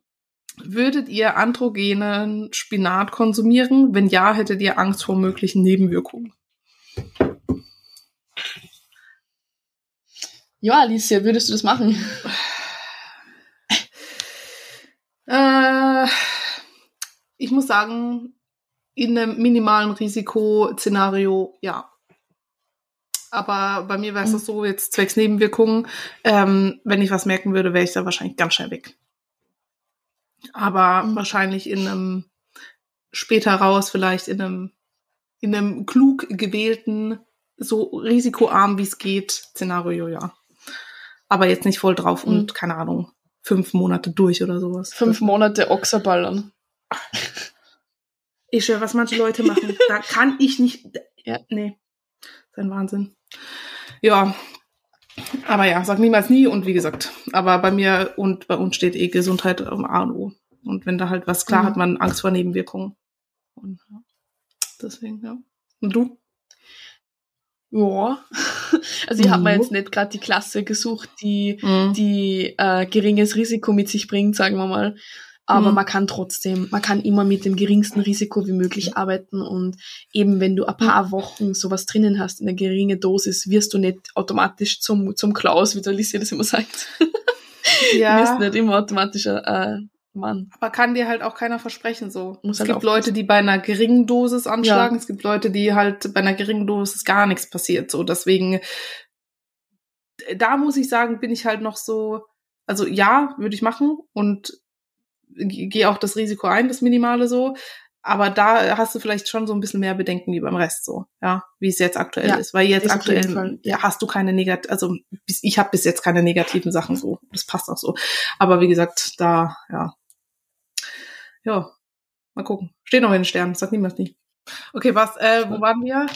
würdet ihr androgenen Spinat konsumieren? Wenn ja, hättet ihr Angst vor möglichen Nebenwirkungen? Ja, Alicia, würdest du das machen? Äh, ich muss sagen, in einem minimalen Risikoszenario ja. Aber bei mir wäre es mhm. so, jetzt zwecks Nebenwirkungen, ähm, wenn ich was merken würde, wäre ich da wahrscheinlich ganz schnell weg. Aber mhm. wahrscheinlich in einem später raus, vielleicht in einem, in einem klug gewählten, so risikoarm wie es geht, Szenario, ja. Aber jetzt nicht voll drauf mhm. und keine Ahnung, fünf Monate durch oder sowas. Fünf Monate Ochserballern. Ich schwör, was manche Leute machen, da kann ich nicht. Ja. Nee. Sein Wahnsinn. Ja, Aber ja, sag niemals nie und wie gesagt, aber bei mir und bei uns steht eh Gesundheit am A und O. Und wenn da halt was klar Mhm. hat man Angst vor Nebenwirkungen. Und ja, deswegen, ja. Und du? Ja. Also ich habe mir jetzt nicht gerade die Klasse gesucht, die, Mhm. die äh, geringes Risiko mit sich bringt, sagen wir mal. Aber Mhm. man kann trotzdem, man kann immer mit dem geringsten Risiko wie möglich arbeiten und eben wenn du ein paar Wochen sowas drinnen hast, in einer geringen Dosis, wirst du nicht automatisch zum, zum Klaus, wie der Alicia das immer sagt. Du wirst nicht immer automatisch ein äh, Mann. Aber kann dir halt auch keiner versprechen so. Muss es halt gibt aufpassen. Leute, die bei einer geringen Dosis anschlagen, es gibt Leute, die halt bei einer geringen Dosis gar nichts passiert. So, deswegen, da muss ich sagen, bin ich halt noch so, also ja, würde ich machen und gehe auch das Risiko ein, das Minimale so. Aber da hast du vielleicht schon so ein bisschen mehr Bedenken wie beim Rest so, ja, wie es jetzt aktuell Ja, ist. Weil jetzt aktuell ja. hast du keine negativ, also bis, ich habe bis jetzt keine negativen Sachen so. Das passt auch so. Aber wie gesagt, da, ja. Ja, mal gucken. Steht noch in den Sternen, sagt niemand nie. Okay, was, äh, wo waren wir?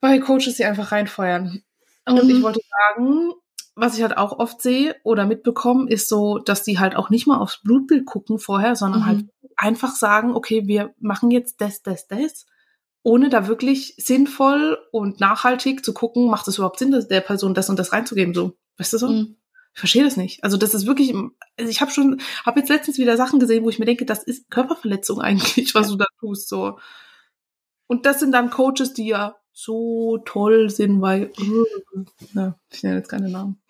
Bei Coaches, die einfach reinfeuern. Und Mhm. ich wollte sagen, was ich halt auch oft sehe oder mitbekomme, ist so, dass die halt auch nicht mal aufs Blutbild gucken vorher, sondern Mhm. halt einfach sagen, okay, wir machen jetzt das, das, das, ohne da wirklich sinnvoll und nachhaltig zu gucken, macht es überhaupt Sinn, dass der Person das und das reinzugeben, so. Weißt du so? Mhm. Ich verstehe das nicht. Also das ist wirklich, also ich habe schon, habe jetzt letztens wieder Sachen gesehen, wo ich mir denke, das ist Körperverletzung eigentlich, was du da tust, so. Und das sind dann Coaches, die ja so toll sind, weil, ja, ich nenne jetzt keine Namen.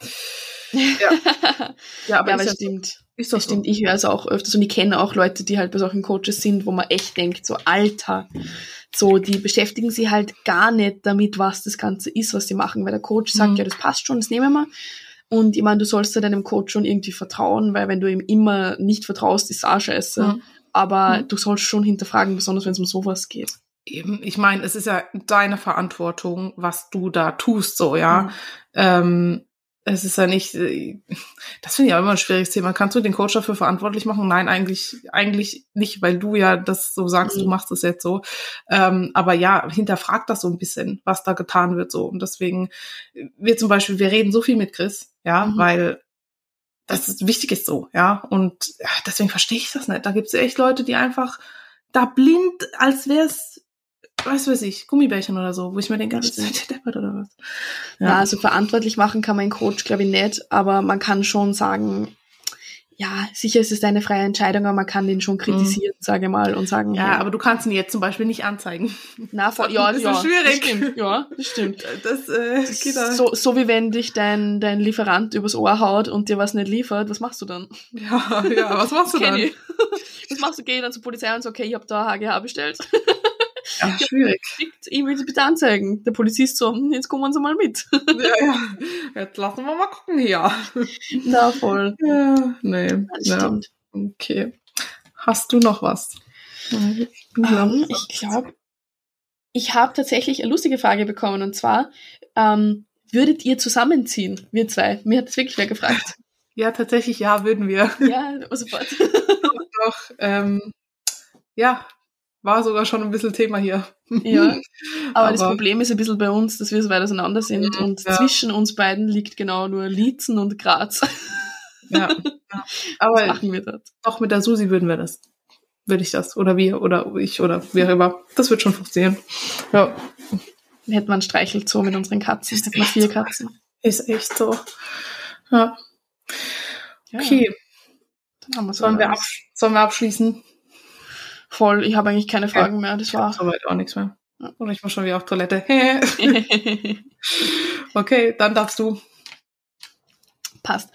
Ja, ja aber, ja, ist aber ja stimmt. Ist Das so. stimmt, ich höre es auch öfters und ich kenne auch Leute, die halt bei solchen Coaches sind, wo man echt denkt, so Alter, so die beschäftigen sich halt gar nicht damit, was das Ganze ist, was sie machen, weil der Coach sagt, Mhm. ja, das passt schon, das nehmen wir. Und ich meine, du sollst ja deinem Coach schon irgendwie vertrauen, weil wenn du ihm immer nicht vertraust, ist es auch scheiße. Mhm. Aber Mhm. du sollst schon hinterfragen, besonders wenn es um sowas geht. Eben, ich meine, es ist ja deine Verantwortung, was du da tust, so, ja. Mhm. Ähm, es ist ja nicht, äh, das finde ich auch immer ein schwieriges Thema. Kannst du den Coach dafür verantwortlich machen? Nein, eigentlich, eigentlich nicht, weil du ja das so sagst, Mhm. du machst es jetzt so. Ähm, aber ja, hinterfragt das so ein bisschen, was da getan wird, so. Und deswegen, äh, wir zum Beispiel, wir reden so viel mit Chris, ja, Mhm. weil das ist, wichtig ist so, ja. Und ja, deswegen verstehe ich das nicht. Da gibt es echt Leute, die einfach da blind, als wär's, weiß weiß ich, Gummibärchen oder so, wo ich mir denke, Das das ist deppert oder was. Ja. also verantwortlich machen kann man einen Coach, glaube ich, nicht, aber man kann schon sagen, ja, sicher ist es deine freie Entscheidung, aber man kann den schon kritisieren, sage ich mal, und sagen, Mhm. Ja, hey, aber du kannst ihn jetzt zum Beispiel nicht anzeigen. na, das ja, ist ja, so schwierig. Das stimmt, ja, das stimmt. Das, äh, geht da. So, so wie wenn dich dein, dein Lieferant übers Ohr haut und dir was nicht liefert, was machst du dann? Ja, ja, was machst du dann? Was machst du? Geh dann zur Polizei und so, okay, ich habe da HGH bestellt. Ja, schwierig. Ich will sie bitte anzeigen. Der Polizist so, hm, jetzt kommen sie mal mit. ja, ja. Jetzt lassen wir mal gucken hier. Na, voll. Ja, nee. Das Ja, stimmt. okay. Hast du noch was? Ich bin Ähm, ich glaube, ich habe tatsächlich eine lustige Frage bekommen und zwar, ähm, würdet ihr zusammenziehen, wir zwei? Mir hat es wirklich wer gefragt. Ja, tatsächlich, ja, würden wir. ja, sofort. Doch, ähm, ja, war sogar schon ein bisschen Thema hier. Ja. Aber, das Aber- Problem ist ein bisschen bei uns, dass wir so weit auseinander sind und ja. zwischen uns beiden liegt genau nur Liezen und Graz. Ja. ja. Was Aber machen wir dort? doch mit der Susi würden wir das. Würde ich das. Oder wir oder ich oder wer auch immer. Das wird schon funktionieren. Ja. Dann hätten wir einen Streichelzoo mit unseren Katzen. Wir echt vier so. Katzen. Ist echt so. Ja. Okay. Dann haben wir so Sollen wir, sollen wir abschließen? Voll, ich habe eigentlich keine Fragen mehr. Das war. Soweit auch nichts mehr. Ja. Oder ich muss schon wieder auf Toilette. okay, dann darfst du. Passt.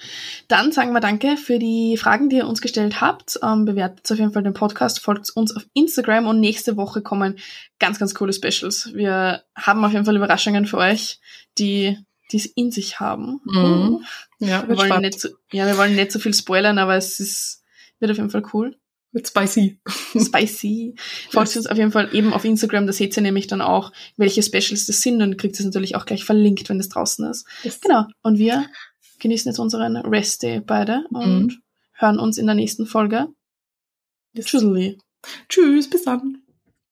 Dann sagen wir Danke für die Fragen, die ihr uns gestellt habt. Ähm, bewertet auf jeden Fall den Podcast, folgt uns auf Instagram und nächste Woche kommen ganz, ganz coole Specials. Wir haben auf jeden Fall Überraschungen für euch, die die es in sich haben. Mhm. Ja, Wir wollen, spannend. nicht so, ja, wir wollen nicht so viel spoilern, aber es ist, wird auf jeden Fall cool. Wird spicy. Spicy. Folgt uns auf jeden Fall eben auf Instagram, da seht ihr nämlich dann auch, welche Specials das sind und kriegt es natürlich auch gleich verlinkt, wenn das draußen ist. Genau. Und wir genießen jetzt unseren Rest Day beide und Mhm. hören uns in der nächsten Folge. Yes. Tschüssi. Tschüss, bis dann.